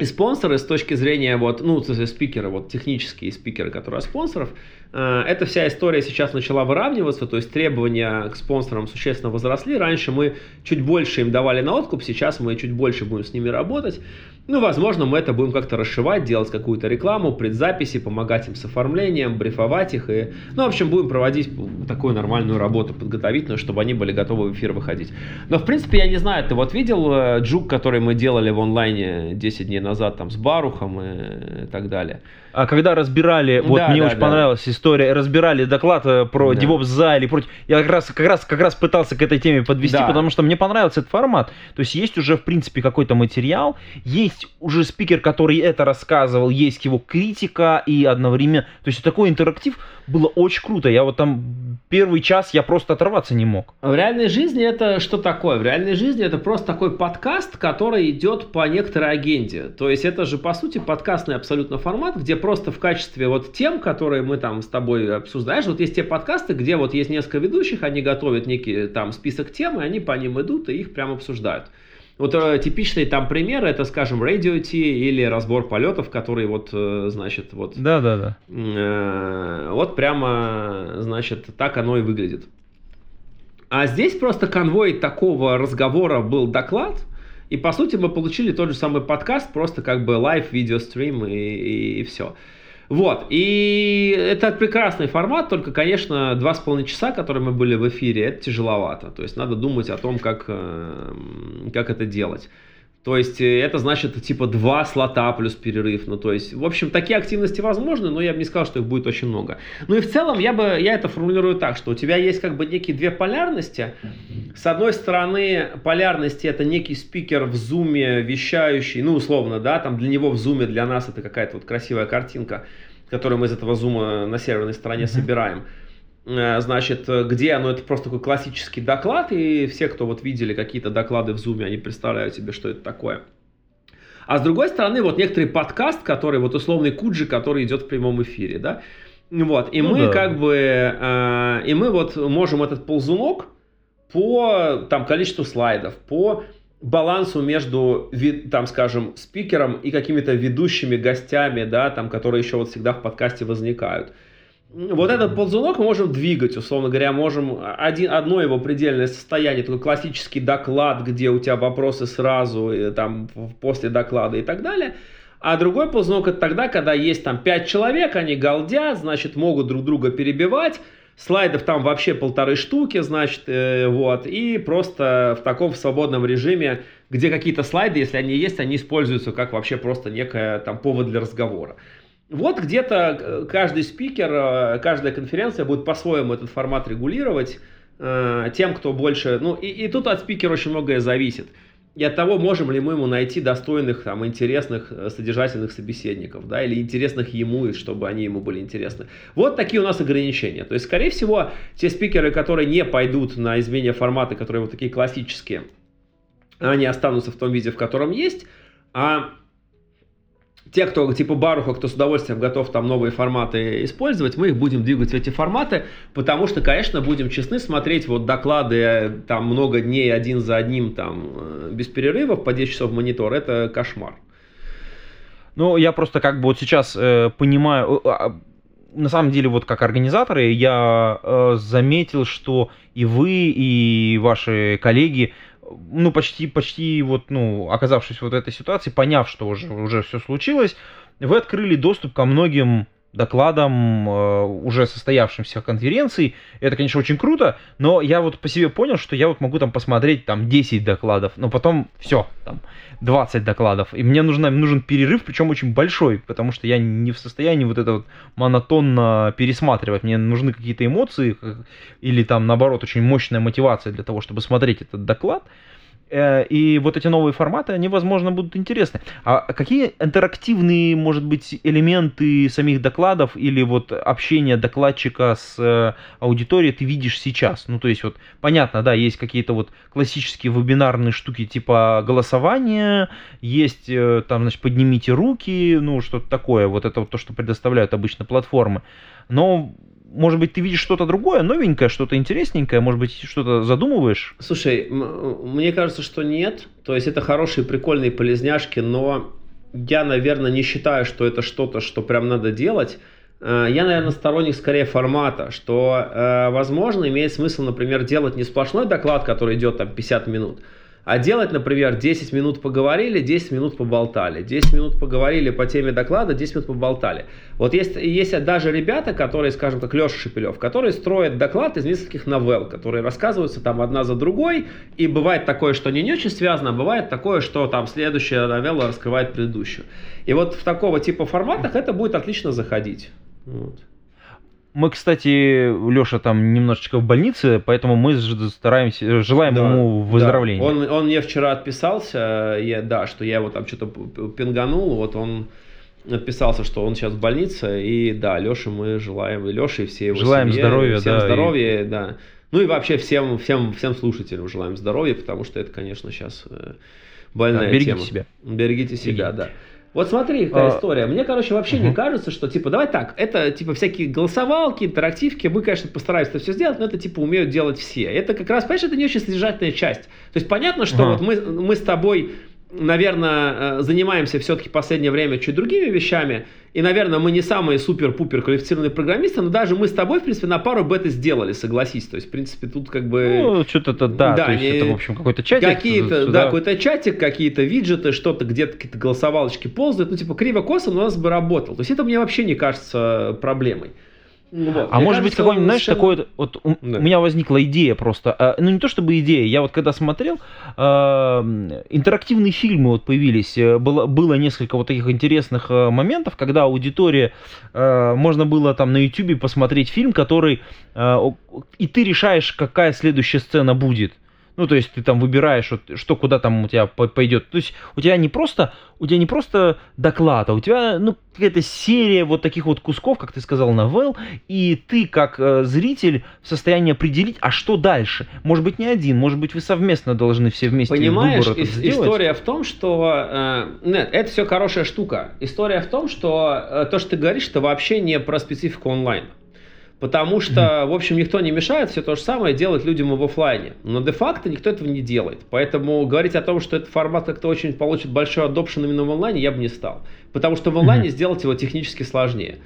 и спонсоры с точки зрения вот, ну, спикеры, вот технические спикеры, которые от спонсоров, э, эта вся история сейчас начала выравниваться, то есть требования к спонсорам существенно возросли. Раньше мы чуть больше им давали на откуп, сейчас мы чуть больше будем с ними работать. Ну, возможно, мы это будем как-то расшивать, делать какую-то рекламу, предзаписи, помогать им с оформлением, брифовать их. И, ну, в общем, будем проводить такую нормальную работу подготовительную, чтобы они были готовы в эфир выходить. Но, в принципе, я не знаю, ты вот видел э, джук, который мы делали в онлайне 10 дней назад, там, с Барухом и так далее? А когда разбирали, вот Да, мне да, очень да. понравилась история, разбирали доклад э, про Да. DevOps за или против. Я как раз, как раз, как раз пытался к этой теме подвести, Да. потому что мне понравился этот формат. То есть есть уже, в принципе, какой-то материал, есть уже спикер, который это рассказывал, есть его критика и одновременно. То есть такой интерактив было очень круто. Я вот там первый час я просто оторваться не мог. В реальной жизни это что такое? В реальной жизни это просто такой подкаст, который идет по некоторой агенде. То есть это же по сути подкастный абсолютно формат, где просто в качестве вот тем, которые мы там с тобой обсуждаешь, вот есть те подкасты, где вот есть несколько ведущих, они готовят некий там список тем, и они по ним идут и их прям обсуждают. Вот э, типичные там примеры, это, скажем, Radio-T или разбор полетов, которые вот, э, значит, вот Да, да, да. Э, Вот прямо, значит, так оно и выглядит. А здесь просто канвой такого разговора был доклад, и по сути мы получили тот же самый подкаст, просто как бы live, video stream и, и, все. Вот, и это прекрасный формат, только, конечно, два с половиной часа, которые мы были в эфире, это тяжеловато. То есть надо думать о том, как, э, как это делать. То есть э, это значит типа два слота плюс перерыв. Ну то есть, в общем, такие активности возможны, но я бы не сказал, что их будет очень много. Ну и в целом я бы я это формулирую так, что у тебя есть как бы некие две полярности. С одной стороны, полярности это некий спикер в зуме вещающий, ну условно, да, там для него в зуме, для нас это какая-то вот красивая картинка, которую мы из этого зума на серверной стороне собираем. Э, Значит, э, где оно, это просто такой классический доклад, и все, кто вот видели какие-то доклады в Zoom, они представляют себе, что это такое. А с другой стороны, вот некоторый подкаст, который, вот условный Куджи, который идет в прямом эфире, да, вот, и Ну мы да. как бы, э, и мы вот можем этот ползунок по, там, количеству слайдов, по балансу между, там, скажем, спикером и какими-то ведущими гостями, да, там, которые еще вот всегда в подкасте возникают. Вот этот ползунок мы можем двигать, условно говоря, можем один, одно его предельное состояние, такой классический доклад, где у тебя вопросы сразу, и, там, после доклада и так далее. А другой ползунок это тогда, когда есть там пять человек, они галдят, значит, могут друг друга перебивать, слайдов там вообще полторы штуки, значит, э, вот, и просто в таком свободном режиме, где какие-то слайды, если они есть, они используются как вообще просто некая там повод для разговора. Вот где-то э, каждый спикер, э, каждая конференция будет по-своему этот формат регулировать э, тем, кто больше... Ну, и, и тут от спикера очень многое зависит. И от того, можем ли мы ему найти достойных, там, интересных, содержательных собеседников, да, или интересных ему, чтобы они ему были интересны. Вот такие у нас ограничения. То есть, скорее всего, те спикеры, которые не пойдут на изменение формата, которые вот такие классические, они останутся в том виде, в котором есть, а те, кто типа Баруха, кто с удовольствием готов там новые форматы использовать, мы их будем двигать в эти форматы, потому что, конечно, будем честны, смотреть вот доклады э, там много дней один за одним там э, без перерывов по 10 часов в монитор, это кошмар. Ну, я просто как бы вот сейчас э, понимаю, э, а, на самом деле, вот как организаторы, я э, заметил, что и вы, и ваши коллеги, ну, почти, почти вот, ну, оказавшись вот в этой ситуации, поняв, что уже, уже все случилось, вы открыли доступ ко многим докладам э, уже состоявшимся конференций. Это, конечно, очень круто, но я вот по себе понял, что я вот могу там посмотреть там 10 докладов, но потом все, там 20 докладов. И мне нужно, нужен перерыв, причем очень большой, потому что я не в состоянии вот это вот монотонно пересматривать. Мне нужны какие-то эмоции или там наоборот очень мощная мотивация для того, чтобы смотреть этот доклад. Э, и вот эти новые форматы, они, возможно, будут интересны. А какие интерактивные, может быть, элементы самих докладов или вот общения докладчика с э, аудиторией ты видишь сейчас? Ну, то есть, вот, понятно, да, есть какие-то вот классические вебинарные штуки типа голосования, есть э, там, значит, поднимите руки, ну, что-то такое, вот это вот то, что предоставляют обычно платформы. Но может быть, ты видишь что-то другое, новенькое, что-то интересненькое, может быть, что-то задумываешь? Слушай, мне кажется, что нет. То есть это хорошие, прикольные полезняшки, но я, наверное, не считаю, что это что-то, что прям надо делать. Э, я, наверное, сторонник скорее формата, что, э, возможно, имеет смысл, например, делать не сплошной доклад, который идет там 50 минут, а делать, например, 10 минут поговорили, 10 минут поболтали. 10 минут поговорили по теме доклада, 10 минут поболтали. Вот есть, есть даже ребята, которые, скажем так, Леша Шепелев, которые строят доклад из нескольких новелл, которые рассказываются там одна за другой. И бывает такое, что не очень связано, а бывает такое, что там следующая новелла раскрывает предыдущую. И вот в такого типа форматах это будет отлично заходить. Вот. Мы, кстати, Леша там немножечко в больнице, поэтому мы стараемся, желаем да, ему выздоровления. Да. Он, он мне вчера отписался, я, да, что я его там что-то пинганул, вот он отписался, что он сейчас в больнице, и да, Леше мы желаем, и Леше, и все его Желаем семье, здоровья, всем да. здоровья, и... да. Ну и вообще всем, всем, всем слушателям желаем здоровья, потому что это, конечно, сейчас э, больная да, берегите тема. себя. Берегите себя, берегите. да. Вот смотри, какая а, история. Мне, короче, вообще угу. не кажется, что, типа, давай так, это, типа, всякие голосовалки, интерактивки, мы, конечно, постараемся это все сделать, но это, типа, умеют делать все. Это как раз, понимаешь, это не очень содержательная часть. То есть, понятно, что угу. вот мы, мы с тобой наверное, э, занимаемся все-таки в последнее время чуть другими вещами, и, наверное, мы не самые супер-пупер квалифицированные программисты, но даже мы с тобой, в принципе, на пару это сделали, согласись. То есть, в принципе, тут как бы... Ну, что-то да, да то есть это, в общем, какой-то чатик. Какие-то, сюда... да, какой-то чатик, какие-то виджеты, что-то где-то какие-то голосовалочки ползают, ну, типа, криво-косо, но у нас бы работал. То есть, это мне вообще не кажется проблемой. Ну. А Мне может кажется, быть какой-нибудь, знаешь, совершенно... такой вот, у, да. у меня возникла идея просто, э, ну не то чтобы идея, я вот когда смотрел, э, интерактивные фильмы вот появились, э, было, было несколько вот таких интересных э, моментов, когда аудитория, э, можно было там на YouTube посмотреть фильм, который, э, и ты решаешь, какая следующая сцена будет. Ну, то есть ты там выбираешь, вот, что куда там у тебя пойдет. То есть у тебя не просто, у тебя не просто доклад, а у тебя, ну, какая-то серия вот таких вот кусков, как ты сказал, новелл, и ты как э, зритель в состоянии определить, а что дальше. Может быть, не один, может быть, вы совместно должны все вместе Понимаешь, выбор ис- история в том, что... Э, нет, это все хорошая штука. История в том, что э, то, что ты говоришь, это вообще не про специфику онлайна. Потому что, в общем, никто не мешает все то же самое делать людям и в офлайне. Но де-факто никто этого не делает. Поэтому говорить о том, что этот формат как-то очень получит большой адопшн именно в онлайне, я бы не стал. Потому что в онлайне mm-hmm. сделать его технически сложнее.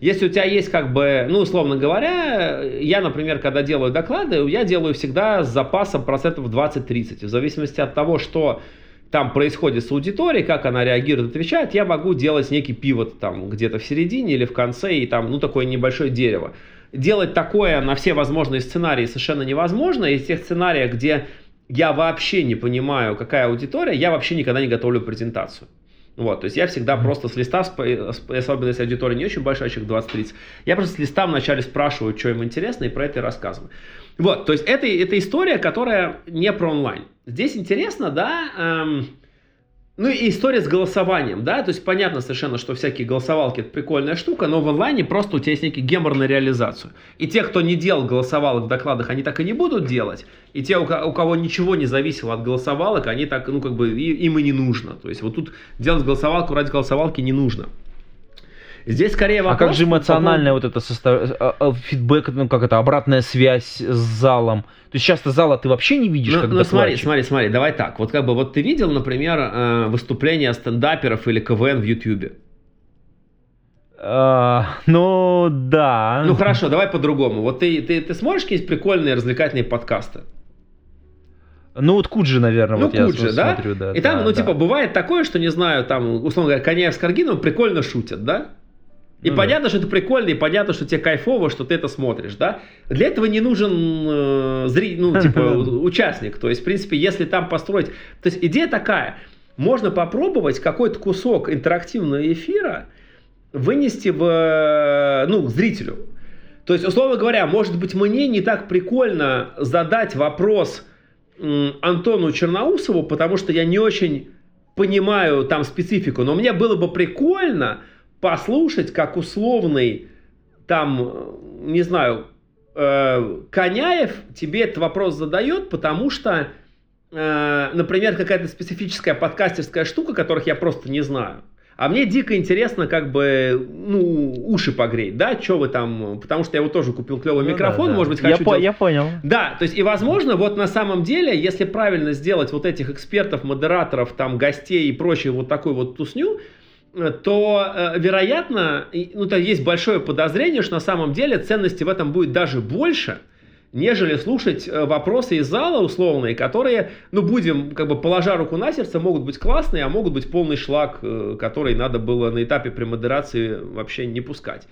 Если у тебя есть как бы, ну, условно говоря, я, например, когда делаю доклады, я делаю всегда с запасом процентов 20-30. В зависимости от того, что там происходит с аудиторией, как она реагирует, отвечает, я могу делать некий пивот там где-то в середине или в конце, и там, ну, такое небольшое дерево делать такое на все возможные сценарии совершенно невозможно. Из тех сценариев, где я вообще не понимаю, какая аудитория, я вообще никогда не готовлю презентацию. Вот, то есть я всегда просто с листа, особенно если аудитория не очень большая, человек 20-30, я просто с листа вначале спрашиваю, что им интересно, и про это и рассказываю. Вот, то есть это, это история, которая не про онлайн. Здесь интересно, да, эм, ну и история с голосованием, да, то есть понятно совершенно, что всякие голосовалки это прикольная штука, но в онлайне просто у тебя есть некий гемор на реализацию. И те, кто не делал голосовалок в докладах, они так и не будут делать. И те, у кого ничего не зависело от голосовалок, они так, ну как бы им и не нужно. То есть вот тут делать голосовалку ради голосовалки не нужно. Здесь скорее вопрос... А как же эмоциональная вот эта состав... А, а, фидбэк, ну как это, обратная связь с залом? То есть часто зала ты вообще не видишь, ну, как Ну смотри, смотри, смотри, давай так. Вот как бы вот ты видел, например, э, выступление стендаперов или КВН в Ютьюбе? А, ну, да. Ну хорошо, давай по-другому. Вот ты, ты, ты смотришь какие-то прикольные развлекательные подкасты? Ну вот Куджи, наверное, Ну, вот я Куджи, да? смотрю, да. И там, да, ну, да. типа, бывает такое, что, не знаю, там, условно говоря, Коняев с Каргиновым прикольно шутят, да? И Ну да. понятно, что это прикольно, и понятно, что тебе кайфово, что ты это смотришь, да? Для этого не нужен э, зри... ну, типа, участник. То есть, в принципе, если там построить... То есть, идея такая. Можно попробовать какой-то кусок интерактивного эфира вынести в, э, ну, к зрителю. То есть, условно говоря, может быть, мне не так прикольно задать вопрос Антону Черноусову, потому что я не очень понимаю там специфику, но мне было бы прикольно послушать, как условный там, не знаю, э, Коняев тебе этот вопрос задает, потому что, э, например, какая-то специфическая подкастерская штука, которых я просто не знаю. А мне дико интересно, как бы, ну, уши погреть, да, что вы там, потому что я вот тоже купил клевый Ну да, микрофон, да. может быть, я, хочу по- делать- я понял. да, то есть и возможно, вот на самом деле, если правильно сделать вот этих экспертов, модераторов, там, гостей и прочее, вот такую вот тусню, то, э, вероятно, ну, то есть большое подозрение, что на самом деле ценности в этом будет даже больше, нежели слушать э, вопросы из зала условные, которые, ну, будем, как бы, положа руку на сердце, могут быть классные, а могут быть полный шлак, э, который надо было на этапе премодерации вообще не пускать.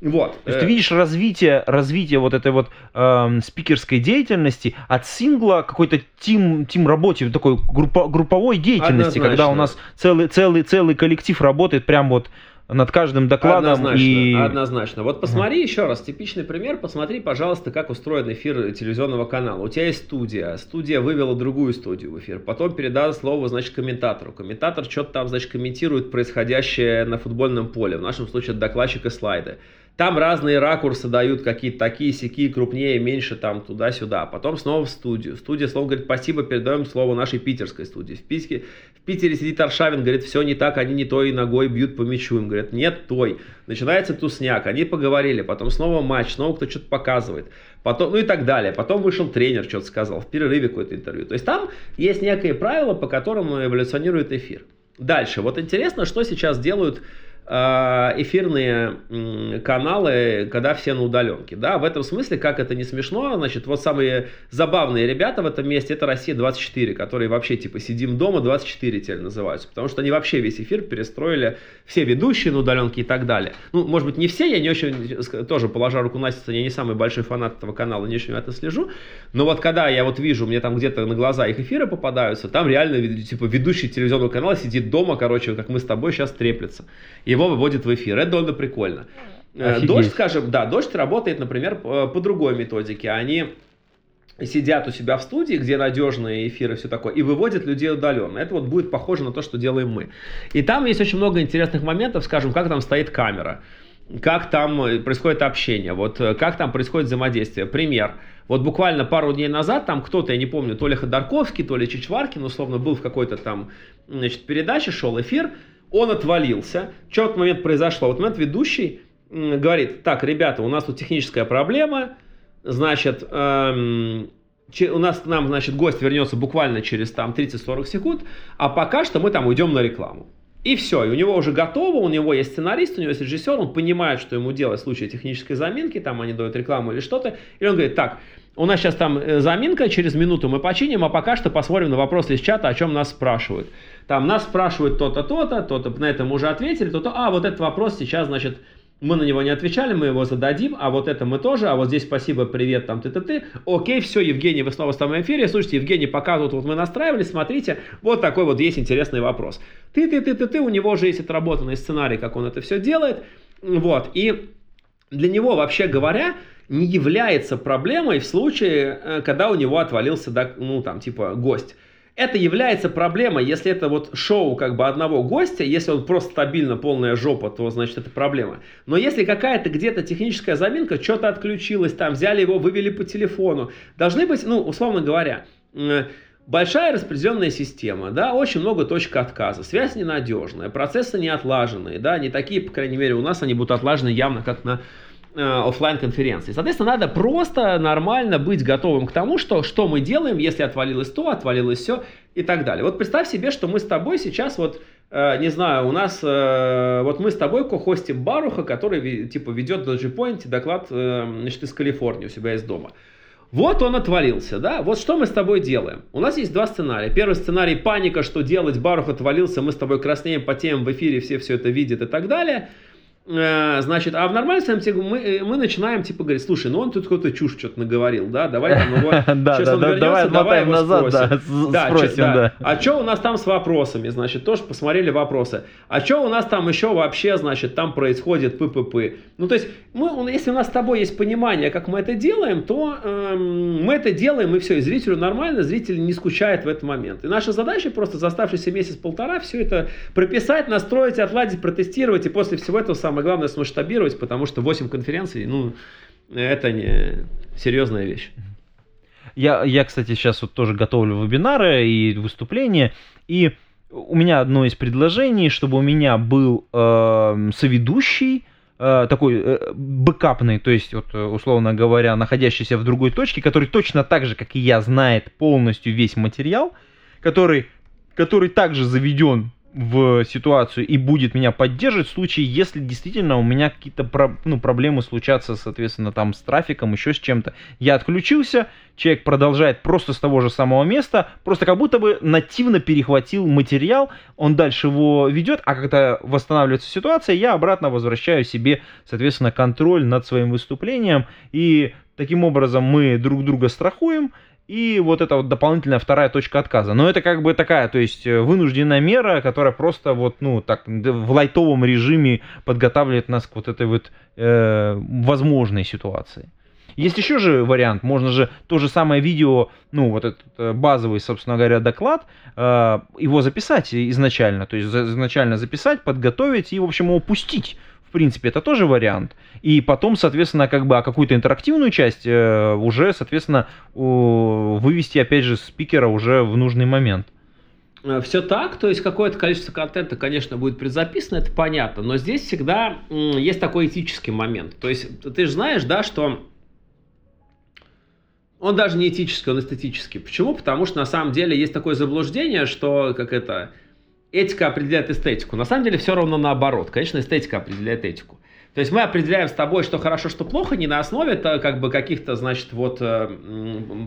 Вот. То есть Э, ты видишь развитие, развитие вот этой вот эм, спикерской деятельности от сингла какой-то тим, тим работе, такой группо- групповой деятельности, когда у Однозначно. нас целый, целый, целый коллектив работает прям вот над каждым докладом Однозначно, и... однозначно. Вот посмотри еще раз, типичный пример, посмотри, пожалуйста, как устроен эфир телевизионного канала. У тебя есть студия, студия вывела другую студию в эфир, потом передала слово, значит, комментатору. Комментатор что-то там, значит, комментирует происходящее на футбольном поле, в нашем случае докладчик и слайды. Там разные ракурсы дают, какие-то такие, сякие, крупнее, меньше, там, туда-сюда. Потом снова в студию. Студия слово говорит, спасибо, передаем слово нашей питерской студии. В Питере, в Питере сидит Аршавин, говорит, все не так, они не той ногой бьют по мячу. Им говорят, нет той. Начинается тусняк, они поговорили, потом снова матч, снова кто что-то показывает. Потом, ну и так далее. Потом вышел тренер, что-то сказал, в перерыве какое-то интервью. То есть там есть некие правила, по которым эволюционирует эфир. Дальше. Вот интересно, что сейчас делают эфирные м, каналы, когда все на удаленке. Да, в этом смысле, как это не смешно, значит, вот самые забавные ребята в этом месте, это Россия-24, которые вообще типа сидим дома 24 теперь называются, потому что они вообще весь эфир перестроили, все ведущие на удаленке и так далее. Ну, может быть, не все, я не очень, тоже положа руку на сердце, я не самый большой фанат этого канала, не очень это слежу, но вот когда я вот вижу, мне там где-то на глаза их эфиры попадаются, там реально, типа, ведущий телевизионного канала сидит дома, короче, как мы с тобой сейчас треплется. Его выводит в эфир. Это довольно прикольно. Э, Офигеть. Дождь, скажем, да, дождь работает, например, по по другой методике. Они сидят у себя в студии, где надежные эфиры и все такое, и выводят людей удаленно. Это вот будет похоже на то, что делаем мы. И там есть очень много интересных моментов, скажем, как там стоит камера, как там э, происходит общение, вот э, как там происходит взаимодействие. Пример. Вот буквально пару дней назад там кто-то, я не помню, то ли Ходорковский, то ли Чичваркин, условно, был в какой-то там значит, передаче, шел эфир, он отвалился. Что в этот момент произошло? В этот момент ведущий говорит, так, ребята, у нас тут техническая проблема, значит, эм, у нас нам, значит, гость вернется буквально через там 30-40 секунд, а пока что мы там уйдем на рекламу. И все, и у него уже готово, у него есть сценарист, у него есть режиссер, он понимает, что ему делать в случае технической заминки, там они дают рекламу или что-то, и он говорит, так, у нас сейчас там э, заминка, через минуту мы починим, а пока что посмотрим на вопрос из чата, о чем нас спрашивают. Там нас спрашивают то-то, то-то, то-то, на это мы уже ответили, то-то, а вот этот вопрос сейчас, значит, мы на него не отвечали, мы его зададим, а вот это мы тоже, а вот здесь спасибо, привет, там ты-ты-ты. Окей, все, Евгений, вы снова с нами в эфире. Слушайте, Евгений, пока тут вот мы настраивали, смотрите, вот такой вот есть интересный вопрос. Ты-ты-ты-ты-ты, у него уже есть отработанный сценарий, как он это все делает. Вот, и для него, вообще говоря, не является проблемой в случае, э, когда у него отвалился, ну, там, типа, гость. Это является проблемой, если это вот шоу как бы одного гостя, если он просто стабильно полная жопа, то значит это проблема. Но если какая-то где-то техническая заминка, что-то отключилось, там взяли его, вывели по телефону, должны быть, ну, условно говоря, большая распределенная система, да, очень много точек отказа, связь ненадежная, процессы не отлаженные, да, не такие, по крайней мере, у нас они будут отлажены явно как на офлайн конференции. Соответственно, надо просто нормально быть готовым к тому, что, что мы делаем, если отвалилось то, отвалилось все и так далее. Вот представь себе, что мы с тобой сейчас вот э, не знаю, у нас, э, вот мы с тобой кохостим Баруха, который, типа, ведет на G-Point доклад, э, значит, из Калифорнии у себя из дома. Вот он отвалился, да? Вот что мы с тобой делаем? У нас есть два сценария. Первый сценарий паника, что делать, Барух отвалился, мы с тобой краснеем, потеем в эфире, все все это видят и так далее. Э, Значит, а в нормальном сценарии мы, э, мы начинаем типа говорить, слушай, ну он тут какую-то чушь что-то наговорил, да, давай там его, да, он вернется, давай его спросим. да, спросим. А что у нас там с вопросами, значит, тоже посмотрели вопросы. А что у нас там еще вообще, значит, там происходит ППП. Ну, то есть, мы, если у нас с тобой есть понимание, как мы это делаем, то эм, мы это делаем, и все, и зрителю нормально, зритель не скучает в этот момент. И наша задача просто за оставшийся месяц-полтора все это прописать, настроить, отладить, протестировать, и после всего этого самое главное смасштабировать, потому что 8 конференций, ну, это не серьезная вещь. Я, я, кстати, сейчас вот тоже готовлю вебинары и выступления, и у меня одно из предложений, чтобы у меня был эм, соведущий, э, такой э, бэкапный, то есть, вот, э, условно говоря, находящийся в другой точке, который точно так же, как и я, знает полностью весь материал, который, который также заведен в ситуацию и будет меня поддерживать в случае, если действительно у меня какие-то про- ну, проблемы случатся, соответственно, там с трафиком, еще с чем-то. Я отключился, человек продолжает просто с того же самого места, просто как будто бы нативно перехватил материал, он дальше его ведет, а когда восстанавливается ситуация, я обратно возвращаю себе, соответственно, контроль над своим выступлением, и таким образом мы друг друга страхуем, и вот это вот дополнительная вторая точка отказа. Но это как бы такая, то есть э, вынужденная мера, которая просто вот, ну, так, в лайтовом режиме подготавливает нас к вот этой вот э, возможной ситуации. Есть еще же вариант, можно же то же самое видео, ну, вот этот э, базовый, собственно говоря, доклад, э, его записать изначально, то есть изначально записать, подготовить и, в общем, его пустить. В принципе, это тоже вариант. И потом, соответственно, как бы а какую-то интерактивную часть э, уже, соответственно, о, вывести, опять же, спикера уже в нужный момент. Все так, то есть какое-то количество контента, конечно, будет предзаписано, это понятно, но здесь всегда есть такой этический момент. То есть ты же знаешь, да, что он даже не этический, он эстетический. Почему? Потому что на самом деле есть такое заблуждение, что как это этика определяет эстетику. На самом деле все равно наоборот. Конечно, эстетика определяет этику. То есть мы определяем с тобой, что хорошо, что плохо, не на основе это как бы каких-то, значит, вот э,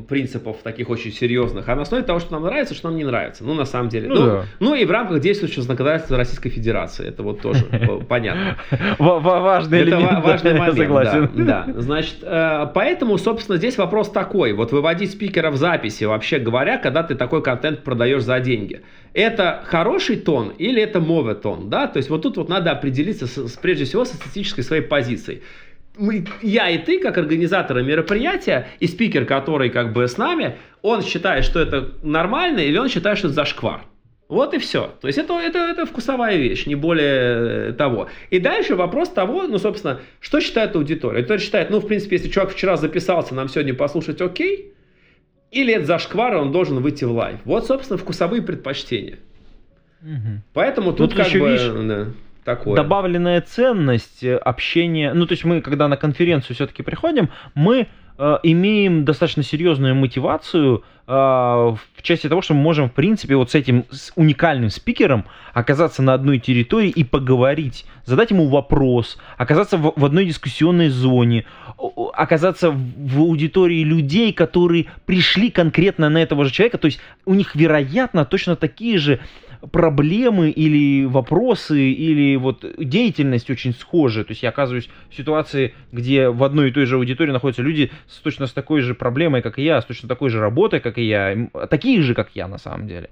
принципов таких очень серьезных, а на основе того, что нам нравится, что нам не нравится. Ну, на самом деле. Ну Ну, да. ну и в рамках действующего законодательства Российской Федерации. Это вот тоже понятно. Ва- ва- Важный Это элемент, ва- важный момент, согласен. Да. Значит, э, поэтому, собственно, здесь вопрос такой. Вот выводить спикера в записи, вообще говоря, когда ты такой контент продаешь за деньги. Это хороший тон или это мове тон, да? То есть вот тут вот надо определиться прежде всего с эстетической своей позицией. Мы, я и ты, как организаторы мероприятия, и спикер, который как бы с нами, он считает, что это нормально, или он считает, что это зашквар. Вот и все. То есть это, это, это вкусовая вещь, не более э, того. И дальше вопрос того, ну, собственно, что считает аудитория? Аудитория считает, ну, в принципе, если чувак вчера записался, нам сегодня послушать окей, или это зашквар, и он должен выйти в live. Вот, собственно, вкусовые предпочтения. Мгм. Поэтому тут Тут как еще, бы видишь, да, такое. добавленная ценность э, общения. Ну, то есть мы, когда на конференцию все-таки приходим, мы э, имеем достаточно серьезную мотивацию э, в части того, что мы можем, в принципе, вот с этим с уникальным спикером оказаться на одной территории и поговорить, задать ему вопрос, оказаться в, в одной дискуссионной зоне, оказаться в аудитории людей, которые пришли конкретно на этого же человека, то есть у них, вероятно, точно такие же проблемы или вопросы, или вот деятельность очень схожая. То есть я оказываюсь в ситуации, где в одной и той же аудитории находятся люди с точно с такой же проблемой, как и я, с точно такой же работой, как и я, такие же, как я на самом деле.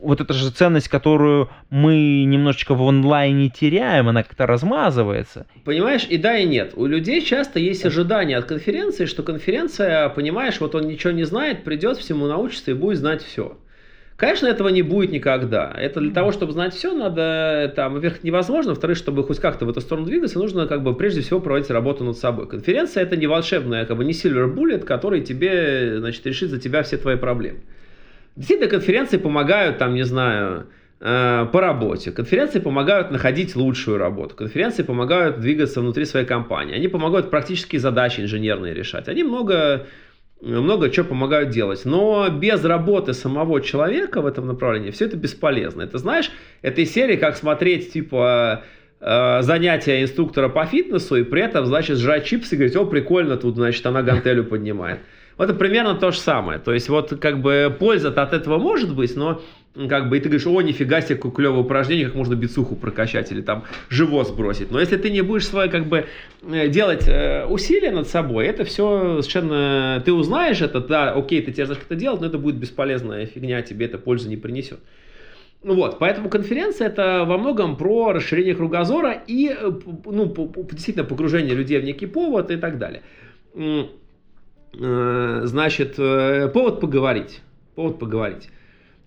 Вот эта же ценность, которую мы немножечко в онлайне теряем, она как-то размазывается. Понимаешь, и да, и нет. У людей часто есть ожидание от конференции, что конференция, понимаешь, вот он ничего не знает, придет, всему научится и будет знать все. Конечно, этого не будет никогда. Это для того, чтобы знать все, надо, там, во-первых, невозможно, во-вторых, чтобы хоть как-то в эту сторону двигаться, нужно, как бы, прежде всего проводить работу над собой. Конференция это не волшебная, как бы, не silver bullet, который тебе, значит, решит за тебя все твои проблемы. Действительно, конференции помогают, там, не знаю, э, по работе. Конференции помогают находить лучшую работу. Конференции помогают двигаться внутри своей компании. Они помогают практические задачи инженерные решать. Они много много чего помогают делать. Но без работы самого человека в этом направлении все это бесполезно. Это знаешь, этой серии как смотреть типа э, занятия инструктора по фитнесу и при этом, значит, сжать чипсы и говорить, о, прикольно, тут, значит, она гантелю поднимает. Вот это примерно то же самое. То есть вот как бы польза от этого может быть, но как бы и ты говоришь, о, нифига себе, какое клевое упражнение, как можно бицуху прокачать или там живот сбросить. Но если ты не будешь свое как бы э, делать э, усилия над собой, это все совершенно... Ты узнаешь это, да, окей, ты тебе знаешь, как это делать, но это будет бесполезная фигня, тебе это пользы не принесет. Ну вот, поэтому конференция это во многом про расширение кругозора и э, ну, действительно погружение людей в некий повод и так далее. Значит, повод поговорить. Повод поговорить.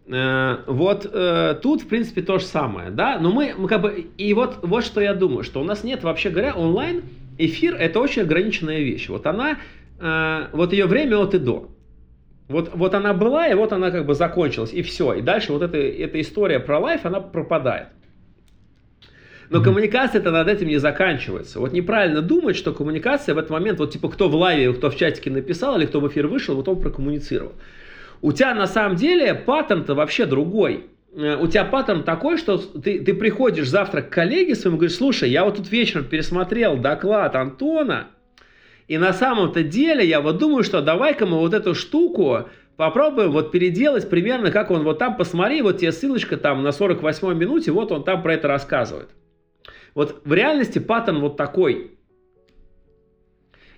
Э, вот э, тут, в принципе, то же самое, да, но мы, мы как бы, и вот, вот что я думаю, что у нас нет, вообще говоря, онлайн эфир это очень ограниченная вещь, вот она, э, вот ее время от и до, вот, вот она была, и вот она как бы закончилась, и все, и дальше вот эта, эта история про лайф, она пропадает. Но коммуникация это над этим не заканчивается. Вот неправильно думать, что коммуникация в этот момент, вот типа кто в лайве, кто в чатике написал или кто в эфир вышел, вот он прокоммуницировал. У тебя на самом деле паттерн-то вообще другой. Э, у тебя паттерн такой, что ты, ты приходишь завтра к коллеге своему и говоришь, слушай, я вот тут вечером пересмотрел доклад Антона, и на самом-то деле я вот думаю, что давай-ка мы вот эту штуку попробуем вот переделать примерно, как он вот там, посмотри, вот тебе ссылочка там на 48 минуте, вот он там про это рассказывает. Вот в реальности паттерн вот такой.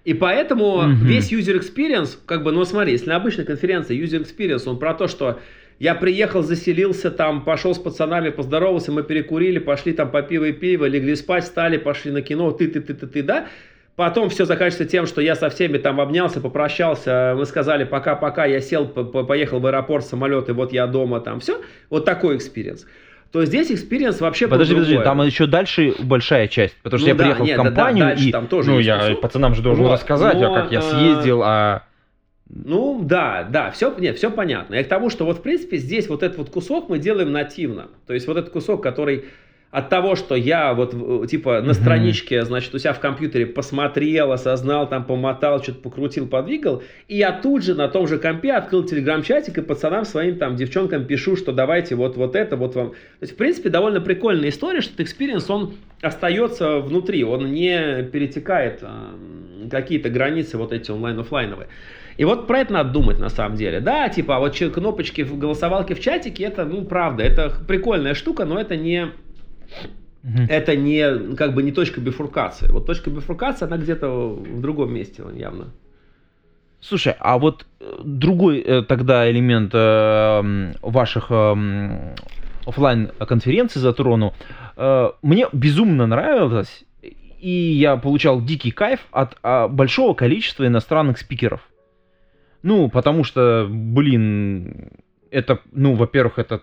И поэтому mm-hmm. весь user experience, как бы, ну смотри, если на обычной конференции user experience, он про то, что я приехал, заселился там, пошел с пацанами, поздоровался, мы перекурили, пошли там по пиво и пиво, легли спать, стали, пошли на кино, ты, ты, ты, ты, ты, да? Потом все заканчивается тем, что я со всеми там обнялся, попрощался, мы сказали пока-пока, я сел, поехал в аэропорт, самолет, и вот я дома, там все. Вот такой experience то здесь experience вообще Подожди, подожди, там еще дальше большая часть, потому что ну, я да, приехал нет, в компанию да, да, и, там тоже ну, я кусок. пацанам же должен вот, рассказать, а но, а как я съездил, а... Ну, да, да, все, нет, все понятно. И к тому, что вот, в принципе, здесь вот этот вот кусок мы делаем нативно. То есть вот этот кусок, который от того, что я вот э, типа на страничке, значит, у себя в компьютере посмотрел, осознал, там помотал, что-то покрутил, подвигал, и я тут же на том же компе открыл телеграм-чатик и пацанам своим там девчонкам пишу, что давайте вот, вот это, вот вам. То есть, в принципе, довольно прикольная история, что этот experience, он остается внутри, он не перетекает э, какие-то границы вот эти онлайн-офлайновые. И вот про это надо думать на самом деле. Да, типа, а вот кнопочки в голосовалке в чатике, это, ну, правда, это прикольная штука, но это не Угу. Это не как бы не точка бифуркации. Вот точка бифуркации, она где-то в другом месте явно. Слушай, а вот э, другой э, тогда элемент э, ваших э, офлайн конференций затрону. Э, мне безумно нравилось, и я получал дикий кайф от э, большого количества иностранных спикеров. Ну, потому что, блин, это, ну, во-первых, это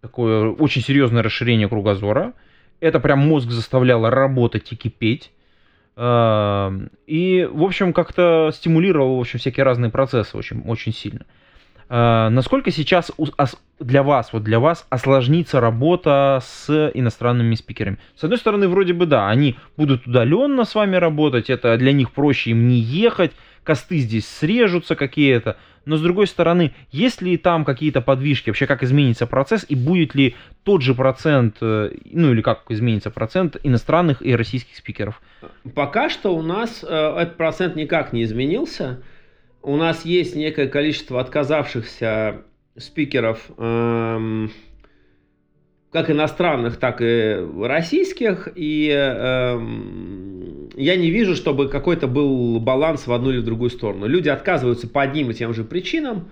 такое очень серьезное расширение кругозора. Это прям мозг заставляло работать и кипеть. Эм, и, в общем, как-то стимулировал, в общем, всякие разные процессы очень, очень сильно. Э, насколько сейчас для вас, вот для вас осложнится работа с иностранными спикерами? С одной стороны, вроде бы да, они будут удаленно с вами работать, это для них проще им не ехать, косты здесь срежутся какие-то, но с другой стороны, есть ли там какие-то подвижки, вообще как изменится процесс и будет ли тот же процент, э, ну или как изменится процент иностранных и российских спикеров? Пока что у нас э, этот процент никак не изменился. У нас есть некое количество отказавшихся спикеров, эм, как иностранных, так и российских, и эм, я не вижу, чтобы какой-то был баланс в одну или в другую сторону. Люди отказываются по одним и тем же причинам,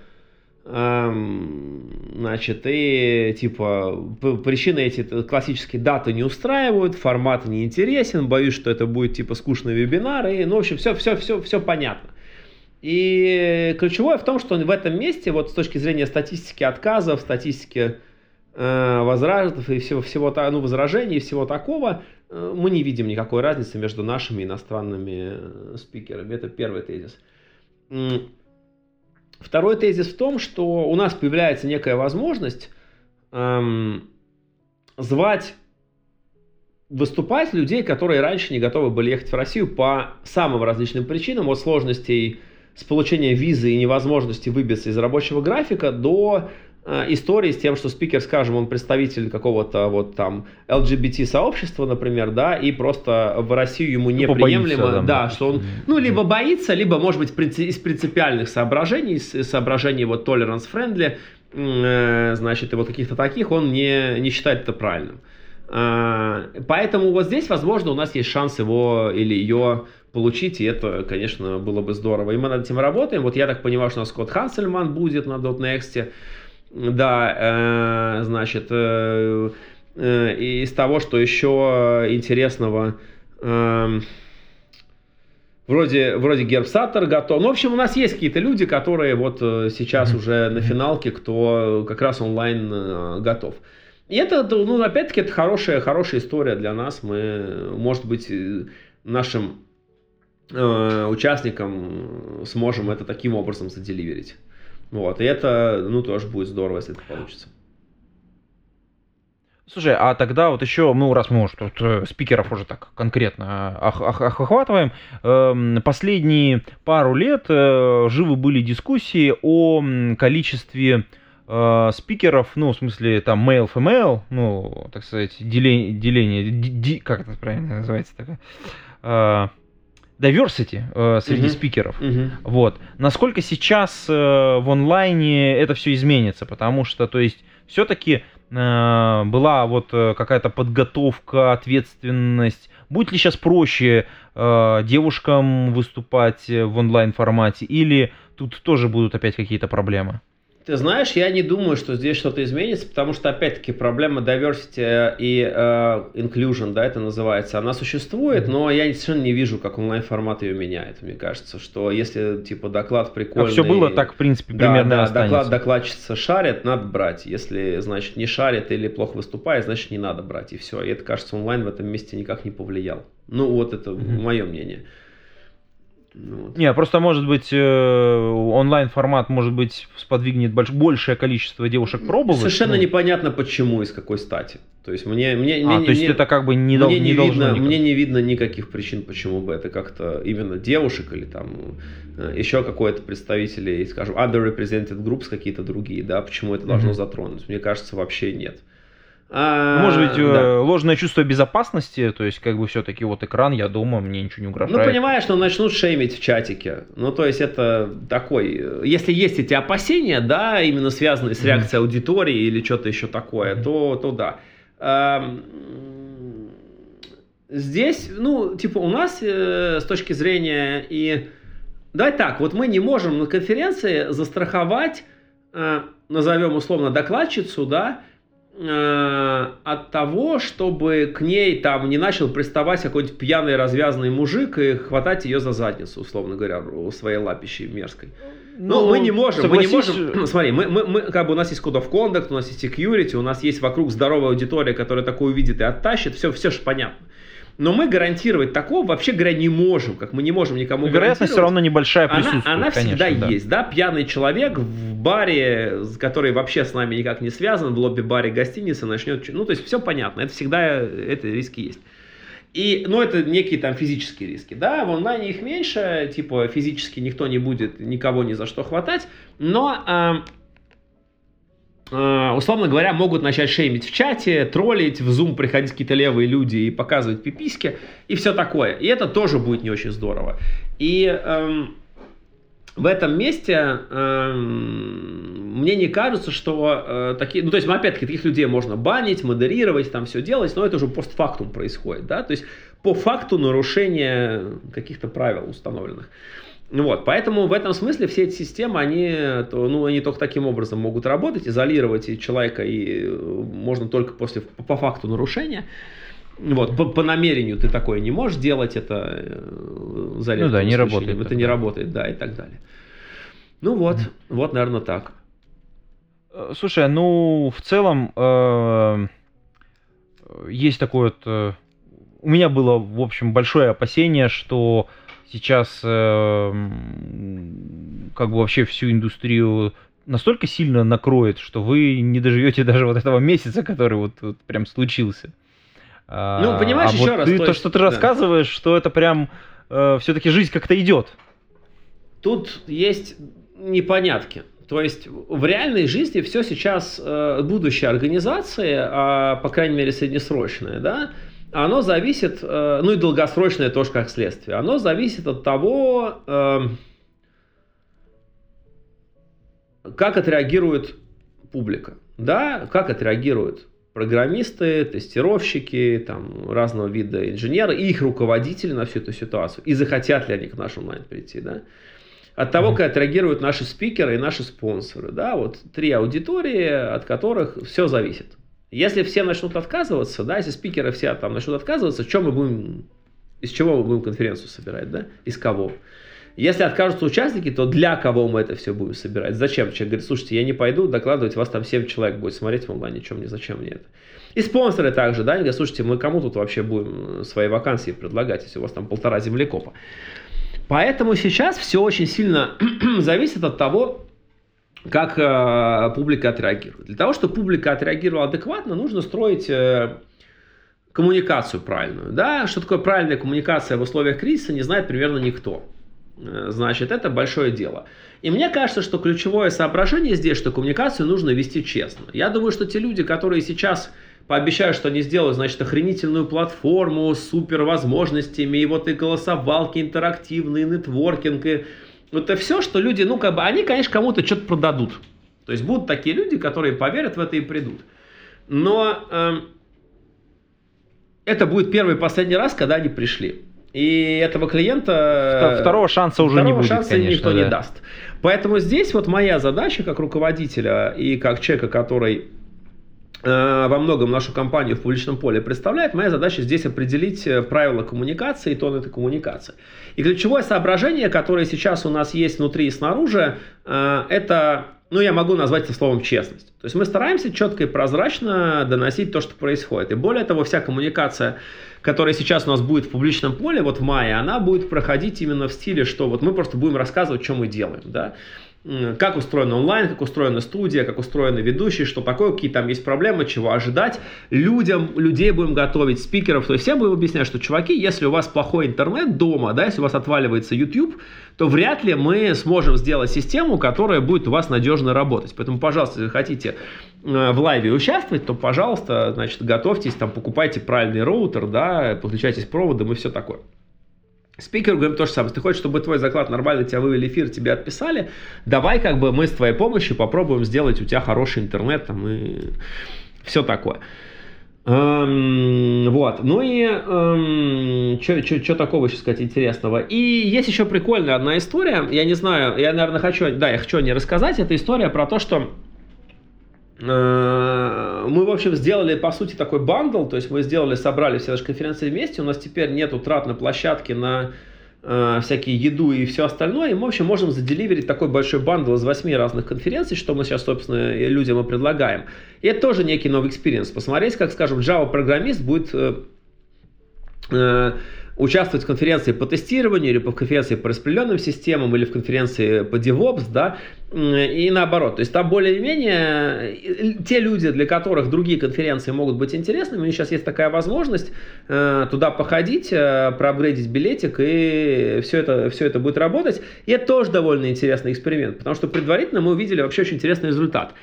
эм, значит, и типа причины эти классические даты не устраивают, формат не интересен, боюсь, что это будет типа скучный вебинар, и, ну, в общем, все, все, все, все понятно. И ключевое в том, что в этом месте, вот с точки зрения статистики отказов, статистики Э, возраженцев и всего, всего ну, возражений и всего такого, э, мы не видим никакой разницы между нашими иностранными э, спикерами. Это первый тезис. Второй тезис в том, что у нас появляется некая возможность эм, звать выступать людей, которые раньше не готовы были ехать в Россию по самым различным причинам, от сложностей с получения визы и невозможности выбиться из рабочего графика до истории с тем, что спикер, скажем, он представитель какого-то вот там LGBT сообщества, например, да, и просто в Россию ему ну, неприемлемо, боится, да, да, что он, ну, либо боится, либо, может быть, из принципиальных соображений, из соображений вот tolerance friendly, э, значит, и вот каких-то таких, он не, не считает это правильным. Э, поэтому вот здесь, возможно, у нас есть шанс его или ее получить, и это, конечно, было бы здорово. И мы над этим работаем. Вот я так понимаю, что у нас Скотт Хансельман будет на .next, да, э, значит, э, э, из того, что еще интересного, э, вроде, вроде Гербсаттер готов. Ну, в общем, у нас есть какие-то люди, которые вот сейчас mm-hmm. уже на финалке, кто как раз онлайн э, готов. И это, ну, опять-таки, это хорошая, хорошая история для нас. Мы, может быть, нашим э, участникам сможем это таким образом заделиверить. Вот, и это, ну, тоже будет здорово, если это получится. Слушай, а тогда вот еще, ну, раз мы уже тут э, спикеров уже так конкретно охватываем, эм, последние пару лет э, живы были дискуссии о количестве э, спикеров, ну, в смысле, там, male-female, ну, так сказать, деление, деление как это правильно называется такое, diversity э, среди uh-huh. спикеров. Uh-huh. Вот. Насколько сейчас э, в онлайне это все изменится, потому что, то есть, все-таки э, была вот э, какая-то подготовка, ответственность. Будет ли сейчас проще э, девушкам выступать в онлайн формате, или тут тоже будут опять какие-то проблемы? Ты знаешь, я не думаю, что здесь что-то изменится, потому что, опять-таки, проблема diversity и uh, inclusion, да, это называется, она существует, но я совершенно не вижу, как онлайн-формат ее меняет. Мне кажется, что если, типа, доклад прикольный... А все было так, в принципе, примерно Да, да доклад, докладчица шарит, надо брать. Если, значит, не шарит или плохо выступает, значит, не надо брать, и все. И это, кажется, онлайн в этом месте никак не повлиял. Ну, вот это mm-hmm. мое мнение. Ну вот. Не, просто может быть э, онлайн формат может быть сподвигнет больш, большее количество девушек пробовать. Совершенно ну. непонятно почему и с какой стати. То есть мне мне а, мне, то есть мне, это как бы не, дол, не, не видно должно мне не видно никаких причин почему бы это как-то именно девушек или там э, еще какое-то представителей, скажем, underrepresented groups какие-то другие, да, почему это должно mm-hmm. затронуть? Мне кажется вообще нет. А, Может быть, э, да. ложное чувство безопасности, то есть, как бы все-таки вот экран, я дома, мне ничего не угрожает. Ну, понимаешь, что начнут шеймить в чатике. Ну, то есть, это такой... Э, если есть эти опасения, да, именно связанные с реакцией mm-hmm. аудитории или что-то еще такое, mm-hmm. то, то да. А, здесь, ну, типа, у нас э, с точки зрения и... Давай так, вот мы не можем на конференции застраховать, э, назовем условно докладчицу, да, Э, от того, чтобы к ней там не начал приставать какой-нибудь пьяный развязанный мужик и хватать ее за задницу, условно говоря, у своей лапищей мерзкой. Ну, ну мы не можем, согласись... мы не можем. Смотри, мы, мы, мы, как бы у нас есть Code of Conduct, у нас есть security, у нас есть вокруг здоровая аудитория, которая такое увидит и оттащит, все, все же понятно. Но мы гарантировать такого вообще говоря не можем, как мы не можем никому Вероятность все равно небольшая присутствует. Она, она конечно, всегда да. есть, да, пьяный человек в баре, который вообще с нами никак не связан, в лобби-баре гостиницы начнет, ну то есть все понятно, это всегда, это риски есть. И, ну, это некие там физические риски, да, в онлайне их меньше, типа физически никто не будет никого ни за что хватать, но Э, условно говоря, могут начать шеймить в чате, троллить, в Zoom приходить какие-то левые люди и показывать пиписьки и все такое. И это тоже будет не очень здорово. И эм, в этом месте эм, мне не кажется, что э, такие, ну то есть, опять-таки, таких людей можно банить, модерировать, там все делать, но это уже постфактум происходит, да, то есть по факту нарушения каких-то правил установленных. Вот, поэтому в этом смысле все эти системы, они, ну, они только таким образом могут работать, изолировать и человека и э, можно только после, по факту нарушения. Вот, по, по намерению ты такое не можешь делать, это э, за Ну да, не работает. Это не работает, да, и так далее. Ну вот, mm. вот, наверное, так. Э, слушай, ну, в целом, э, есть такое вот... У меня было, в общем, большое опасение, что сейчас э, как бы вообще всю индустрию настолько сильно накроет, что вы не доживете даже вот этого месяца, который вот, вот прям случился. А, ну, понимаешь, а еще вот раз. Ты, то, то, что ты да. рассказываешь, что это прям э, все-таки жизнь как-то идет. тут есть непонятки. То есть в реальной жизни все сейчас, э, будущее организации, а, по крайней мере среднесрочное, да, оно зависит, э, ну и долгосрочное тоже как следствие, оно зависит от того, э, как отреагирует публика, да, как отреагируют программисты, тестировщики, там, разного вида инженеры и их руководители на всю эту ситуацию, и захотят ли они к нашему онлайн прийти, да от того, как отреагируют наши спикеры и наши спонсоры. Да, вот три аудитории, от которых все зависит. Если все начнут отказываться, да, если спикеры все там начнут отказываться, что мы будем, из чего мы будем конференцию собирать, да, из кого? Если откажутся участники, то для кого мы это все будем собирать? Зачем? Человек говорит, слушайте, я не пойду докладывать, вас там 7 человек будет смотреть в онлайне, чем мне, зачем мне это? И спонсоры также, да, они говорят, слушайте, мы кому тут вообще будем свои вакансии предлагать, если у вас там полтора землекопа? Поэтому сейчас все очень сильно зависит от того, как э, публика отреагирует. Для того, чтобы публика отреагировала адекватно, нужно строить э, коммуникацию правильную. Да? Что такое правильная коммуникация в условиях кризиса, не знает примерно никто. Э, значит, это большое дело. И мне кажется, что ключевое соображение здесь, что коммуникацию нужно вести честно. Я думаю, что те люди, которые сейчас пообещают, что они сделают, значит, охренительную платформу с супер и вот и голосовалки интерактивные, нетворкинг, и это все, что люди, ну, как бы, они, конечно, кому-то что-то продадут. То есть будут такие люди, которые поверят в это и придут. Но э, это будет первый и последний раз, когда они пришли. И этого клиента... Второго шанса уже второго не будет, шанса конечно, никто да. не даст. Поэтому здесь вот моя задача как руководителя и как человека, который Э, во многом нашу компанию в публичном поле представляет, моя задача здесь определить э, правила коммуникации и тон этой коммуникации. И ключевое соображение, которое сейчас у нас есть внутри и снаружи, э, это, ну, я могу назвать это словом честность. То есть мы стараемся четко и прозрачно доносить то, что происходит. И более того, вся коммуникация, которая сейчас у нас будет в публичном поле, вот в мае, она будет проходить именно в стиле, что вот мы просто будем рассказывать, что мы делаем, да как устроен онлайн, как устроена студия, как устроены ведущие, что такое, какие там есть проблемы, чего ожидать. Людям, людей будем готовить, спикеров, то есть всем будем объяснять, что, чуваки, если у вас плохой интернет дома, да, если у вас отваливается YouTube, то вряд ли мы сможем сделать систему, которая будет у вас надежно работать. Поэтому, пожалуйста, если хотите э, в лайве участвовать, то, пожалуйста, значит, готовьтесь, там, покупайте правильный роутер, да, подключайтесь проводом и все такое. Спикеру говорим то же самое. Ты хочешь, чтобы твой заклад нормально тебя вывели эфир, тебе отписали, давай как бы мы с твоей помощью попробуем сделать у тебя хороший интернет там и все такое. Эм, вот, ну и эм, что такого еще сказать интересного? И есть еще прикольная одна история, я не знаю, я, наверное, хочу, да, я хочу не рассказать, это история про то, что мы, в общем, сделали, по сути, такой bundle, то есть мы сделали, собрали все наши конференции вместе, у нас теперь нет затрат на площадке на э, всякие еду и все остальное, и мы, в общем, можем за deliver ить такой большой bundle из восьми разных конференций, что мы сейчас, собственно, людям и предлагаем. И это тоже некий новый experience. Посмотреть, как, скажем, Java-программист будет... Э, э, участвовать в конференции по тестированию, или по конференции по распределенным системам, или в конференции по DevOps, да, и наоборот. То есть там более-менее те люди, для которых другие конференции могут быть интересными, у них сейчас есть такая возможность э, туда походить, э, проапгрейдить билетик, и все это, все это будет работать. И это тоже довольно интересный эксперимент, потому что предварительно мы увидели вообще очень интересный результат.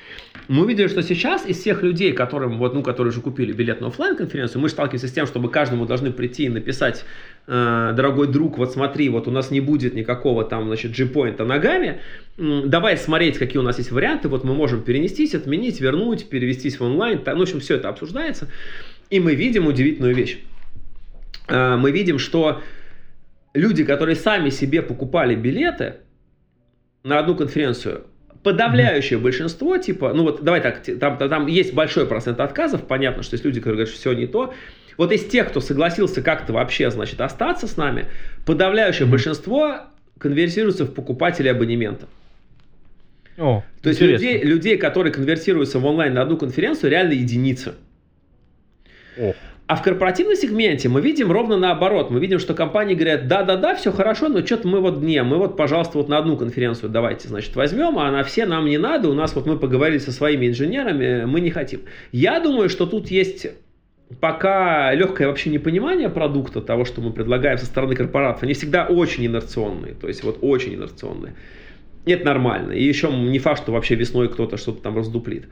Мы увидели, что сейчас из всех людей, которым, вот, ну, которые уже купили билет на офлайн конференцию мы сталкиваемся с тем, чтобы каждому должны прийти и написать Э, дорогой друг, вот смотри, вот у нас не будет никакого там, значит, G-поинта ногами, давай смотреть, какие у нас есть варианты, вот мы можем перенестись, отменить, вернуть, перевестись в онлайн, ну, в общем, все это обсуждается, и мы видим удивительную вещь. Э, мы видим, что люди, которые сами себе покупали билеты на одну конференцию, подавляющее большинство, типа, ну вот давай так, там, там есть большой процент отказов, понятно, что есть люди, которые говорят, что все не то, вот из тех, кто согласился как-то вообще, значит, остаться с нами, подавляющее mm-hmm. большинство конвертируется в покупателей абонемента. О, То есть людей, людей, которые конвертируются в онлайн на одну конференцию, реально единицы. О. А в корпоративном сегменте мы видим ровно наоборот. Мы видим, что компании говорят, да-да-да, все хорошо, но что-то мы вот не, мы вот, пожалуйста, вот на одну конференцию давайте, значит, возьмем, а на все нам не надо, у нас вот мы поговорили со своими инженерами, мы не хотим. Я думаю, что тут есть пока легкое вообще непонимание продукта, того, что мы предлагаем со стороны корпоратов, они всегда очень инерционные, то есть вот очень инерционные. И это нормально. И еще не факт, что вообще весной кто-то что-то там раздуплит.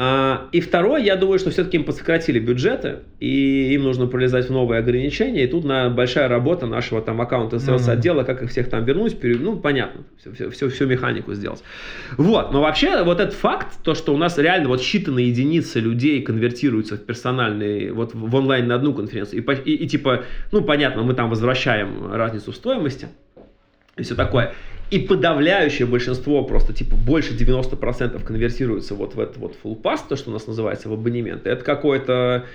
А, и второе, я думаю, что все-таки им подсократили бюджеты, и им нужно пролезать в новые ограничения, и тут на большая работа нашего там аккаунта sales отдела, как их всех там вернуть, пере... ну, понятно, все, все, все, всю механику сделать. Вот, но вообще вот этот факт, то, что у нас реально вот считанные единицы людей конвертируются в персональные, вот в онлайн на одну конференцию, и, и, и типа, ну, понятно, мы там возвращаем разницу в стоимости, и все такое. И подавляющее большинство, просто типа больше 90% конвертируется вот в этот вот full pass, то, что у нас называется в абонементы. Это какое-то...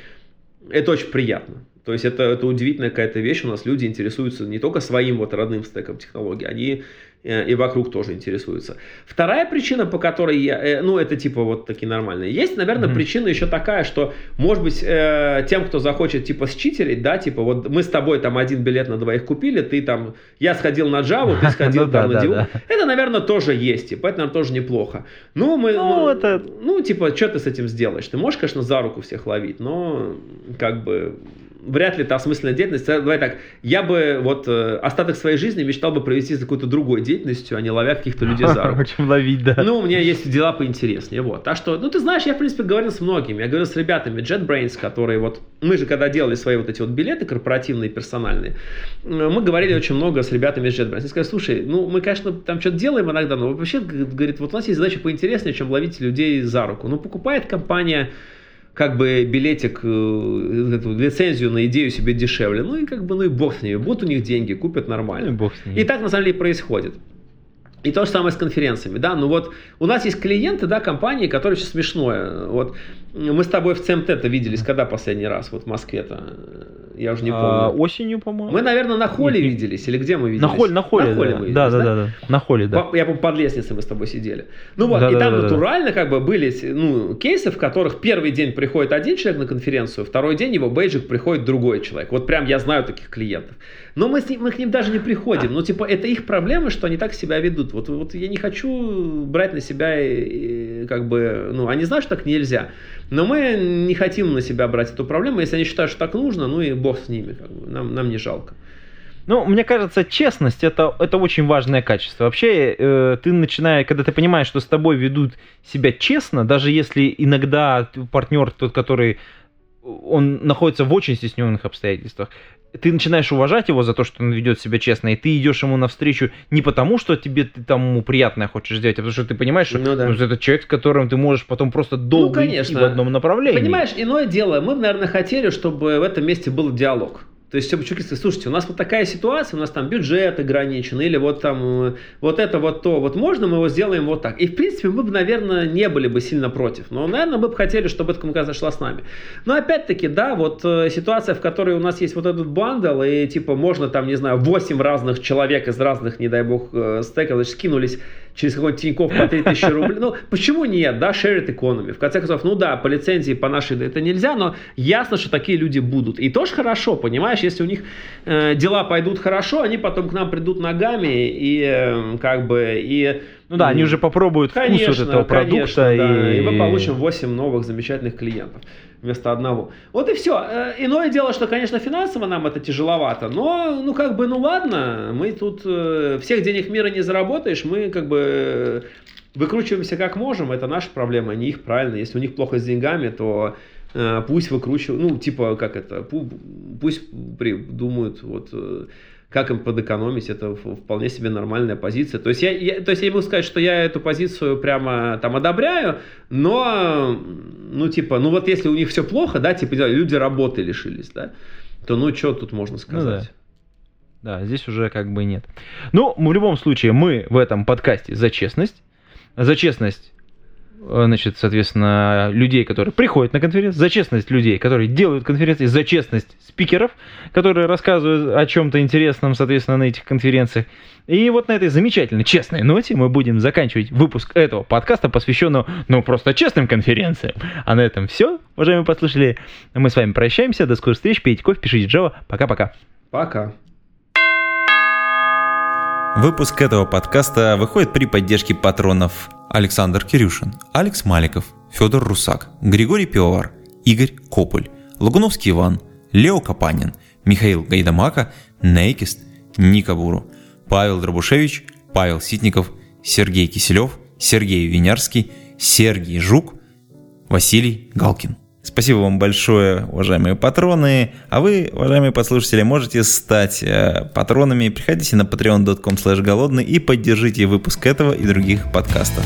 Это очень приятно. То есть это, это удивительная какая-то вещь. У нас люди интересуются не только своим вот родным стеком технологий, они и вокруг тоже интересуются. Вторая причина, по которой я, э, ну, это типа вот такие нормальные. Есть, наверное, mm-hmm. причина еще такая, что, может быть, э, тем, кто захочет, типа, считерить, да, типа, вот мы с тобой там один билет на двоих купили, ты там, я сходил на Java, ты сходил ну там на Divo. Это, наверное, тоже есть, типа, это, наверное, тоже неплохо. Ну, мы, ну, это... ну, типа, что ты с этим сделаешь? Ты можешь, конечно, за руку всех ловить, но, как бы, вряд ли это осмысленная деятельность. Давай так, я бы вот э, остаток своей жизни мечтал бы провести с какой-то другой деятельностью, а не ловя каких-то людей за руку. Чем ловить, да. Ну, у меня есть дела поинтереснее, вот. А что, ну, ты знаешь, я, в принципе, говорил с многими. Я говорил с ребятами JetBrains, которые вот, мы же когда делали свои вот эти вот билеты корпоративные, персональные, мы говорили очень много с ребятами из JetBrains. Они сказали, слушай, ну, мы, конечно, там что-то делаем иногда, но вообще, говорит, вот у нас есть задача поинтереснее, чем ловить людей за руку. Ну, покупает компания как бы билетик, э, эту лицензию на идею себе дешевле. Ну и как бы, ну и бог с ними. Будут у них деньги, купят нормально. Ну и бог с ними. И так на самом деле происходит. И то же самое с конференциями, да, ну вот у нас есть клиенты, да, компании, которые очень смешное, вот мы с тобой в ЦМТ-то виделись, когда последний раз, вот в Москве-то, я уже не а, помню. А, осенью, по-моему. Мы, наверное, на холле Нет, виделись, или где мы виделись? На холле, на холле, на холле да. мы виделись, да, да, да, да, на холле, да. Я помню, под лестницей мы с тобой сидели. Ну вот, да, и да, там да, натурально да. как бы были, ну, кейсы, в которых первый день приходит один человек на конференцию, второй день его бейджик приходит другой человек. Вот прям я знаю таких клиентов. Но мы, с ним, мы к ним даже не приходим. Ну, типа, это их проблема, что они так себя ведут. Вот, вот я не хочу брать на себя, как бы, ну, они знают, что так нельзя. Но мы не хотим на себя брать эту проблему. Если они считают, что так нужно, ну и бог с ними. Как бы. нам, нам не жалко. Ну, мне кажется, честность это, это очень важное качество. Вообще, э, ты начинаешь, когда ты понимаешь, что с тобой ведут себя честно, даже если иногда партнер, тот, который он находится в очень стесненных обстоятельствах, ты начинаешь уважать его за то, что он ведет себя честно, и ты идешь ему навстречу не потому, что тебе ты там ему приятное хочешь сделать, а потому что ты понимаешь, что ну, да. ну, это человек, с которым ты можешь потом просто долго ну, конечно. идти в одном направлении. Понимаешь, иное дело, мы, наверное, хотели, чтобы в этом месте был диалог. То есть, чтобы чуваки сказали, слушайте, у нас вот такая ситуация, у нас там бюджет ограничен, или вот там э, вот это вот то, вот можно мы его сделаем вот так. И, в принципе, мы бы, наверное, не были бы сильно против. Но, наверное, мы бы хотели, чтобы эта коммуникация шла с нами. Но, опять-таки, да, вот э, ситуация, в которой у нас есть вот этот бандл, и, типа, можно там, не знаю, 8 разных человек из разных, не дай бог, э, стеков, значит, скинулись через какой-то Тинькофф по 3000 рублей. Ну, почему нет, да, shared economy. В конце концов, ну да, по лицензии, по нашей это нельзя, но ясно, что такие люди будут. И тоже хорошо, понимаешь, если у них э, дела пойдут хорошо, они потом к нам придут ногами и э, как бы и ну да, они уже попробуют конечно, вкус вот этого продукта. Конечно, и... Да, и мы получим 8 новых замечательных клиентов вместо одного. Вот и все. Э, иное дело, что, конечно, финансово нам это тяжеловато, но, ну, как бы, ну ладно, мы тут э, всех денег мира не заработаешь, мы, как бы, выкручиваемся как можем, это наша проблема, а не их, правильно. Если у них плохо с деньгами, то э, пусть выкручивают, ну, типа, как это, пусть придумают, вот, как им подэкономить, это вполне себе нормальная позиция. То есть я, я, то есть я могу сказать, что я эту позицию прямо там одобряю, но, ну, типа, ну вот если у них все плохо, да, типа, люди работы лишились, да, то ну, что тут можно сказать? Ну, да. да, здесь уже как бы нет. Ну, в любом случае, мы в этом подкасте за честность. За честность значит, соответственно, людей, которые приходят на конференцию, за честность людей, которые делают конференции, за честность спикеров, которые рассказывают о чем-то интересном, соответственно, на этих конференциях. И вот на этой замечательной, честной ноте мы будем заканчивать выпуск этого подкаста, посвященного, ну, просто честным конференциям. А на этом все, уважаемые послушатели. Мы с вами прощаемся. До скорых встреч. Пейте кофе, пишите Java. Пока-пока. Пока. Выпуск этого подкаста выходит при поддержке патронов Александр Кирюшин, Алекс Маликов, Федор Русак, Григорий Пивовар, Игорь Кополь, Лагуновский Иван, Лео Капанин, Михаил Гайдамака, Нейкист, Ника Буру, Павел Дробушевич, Павел Ситников, Сергей Киселев, Сергей Винярский, Сергей Жук, Василий Галкин. Спасибо вам большое, уважаемые патроны. А вы, уважаемые послушатели, можете стать э, патронами. Приходите на patreon.com голодный и поддержите выпуск этого и других подкастов.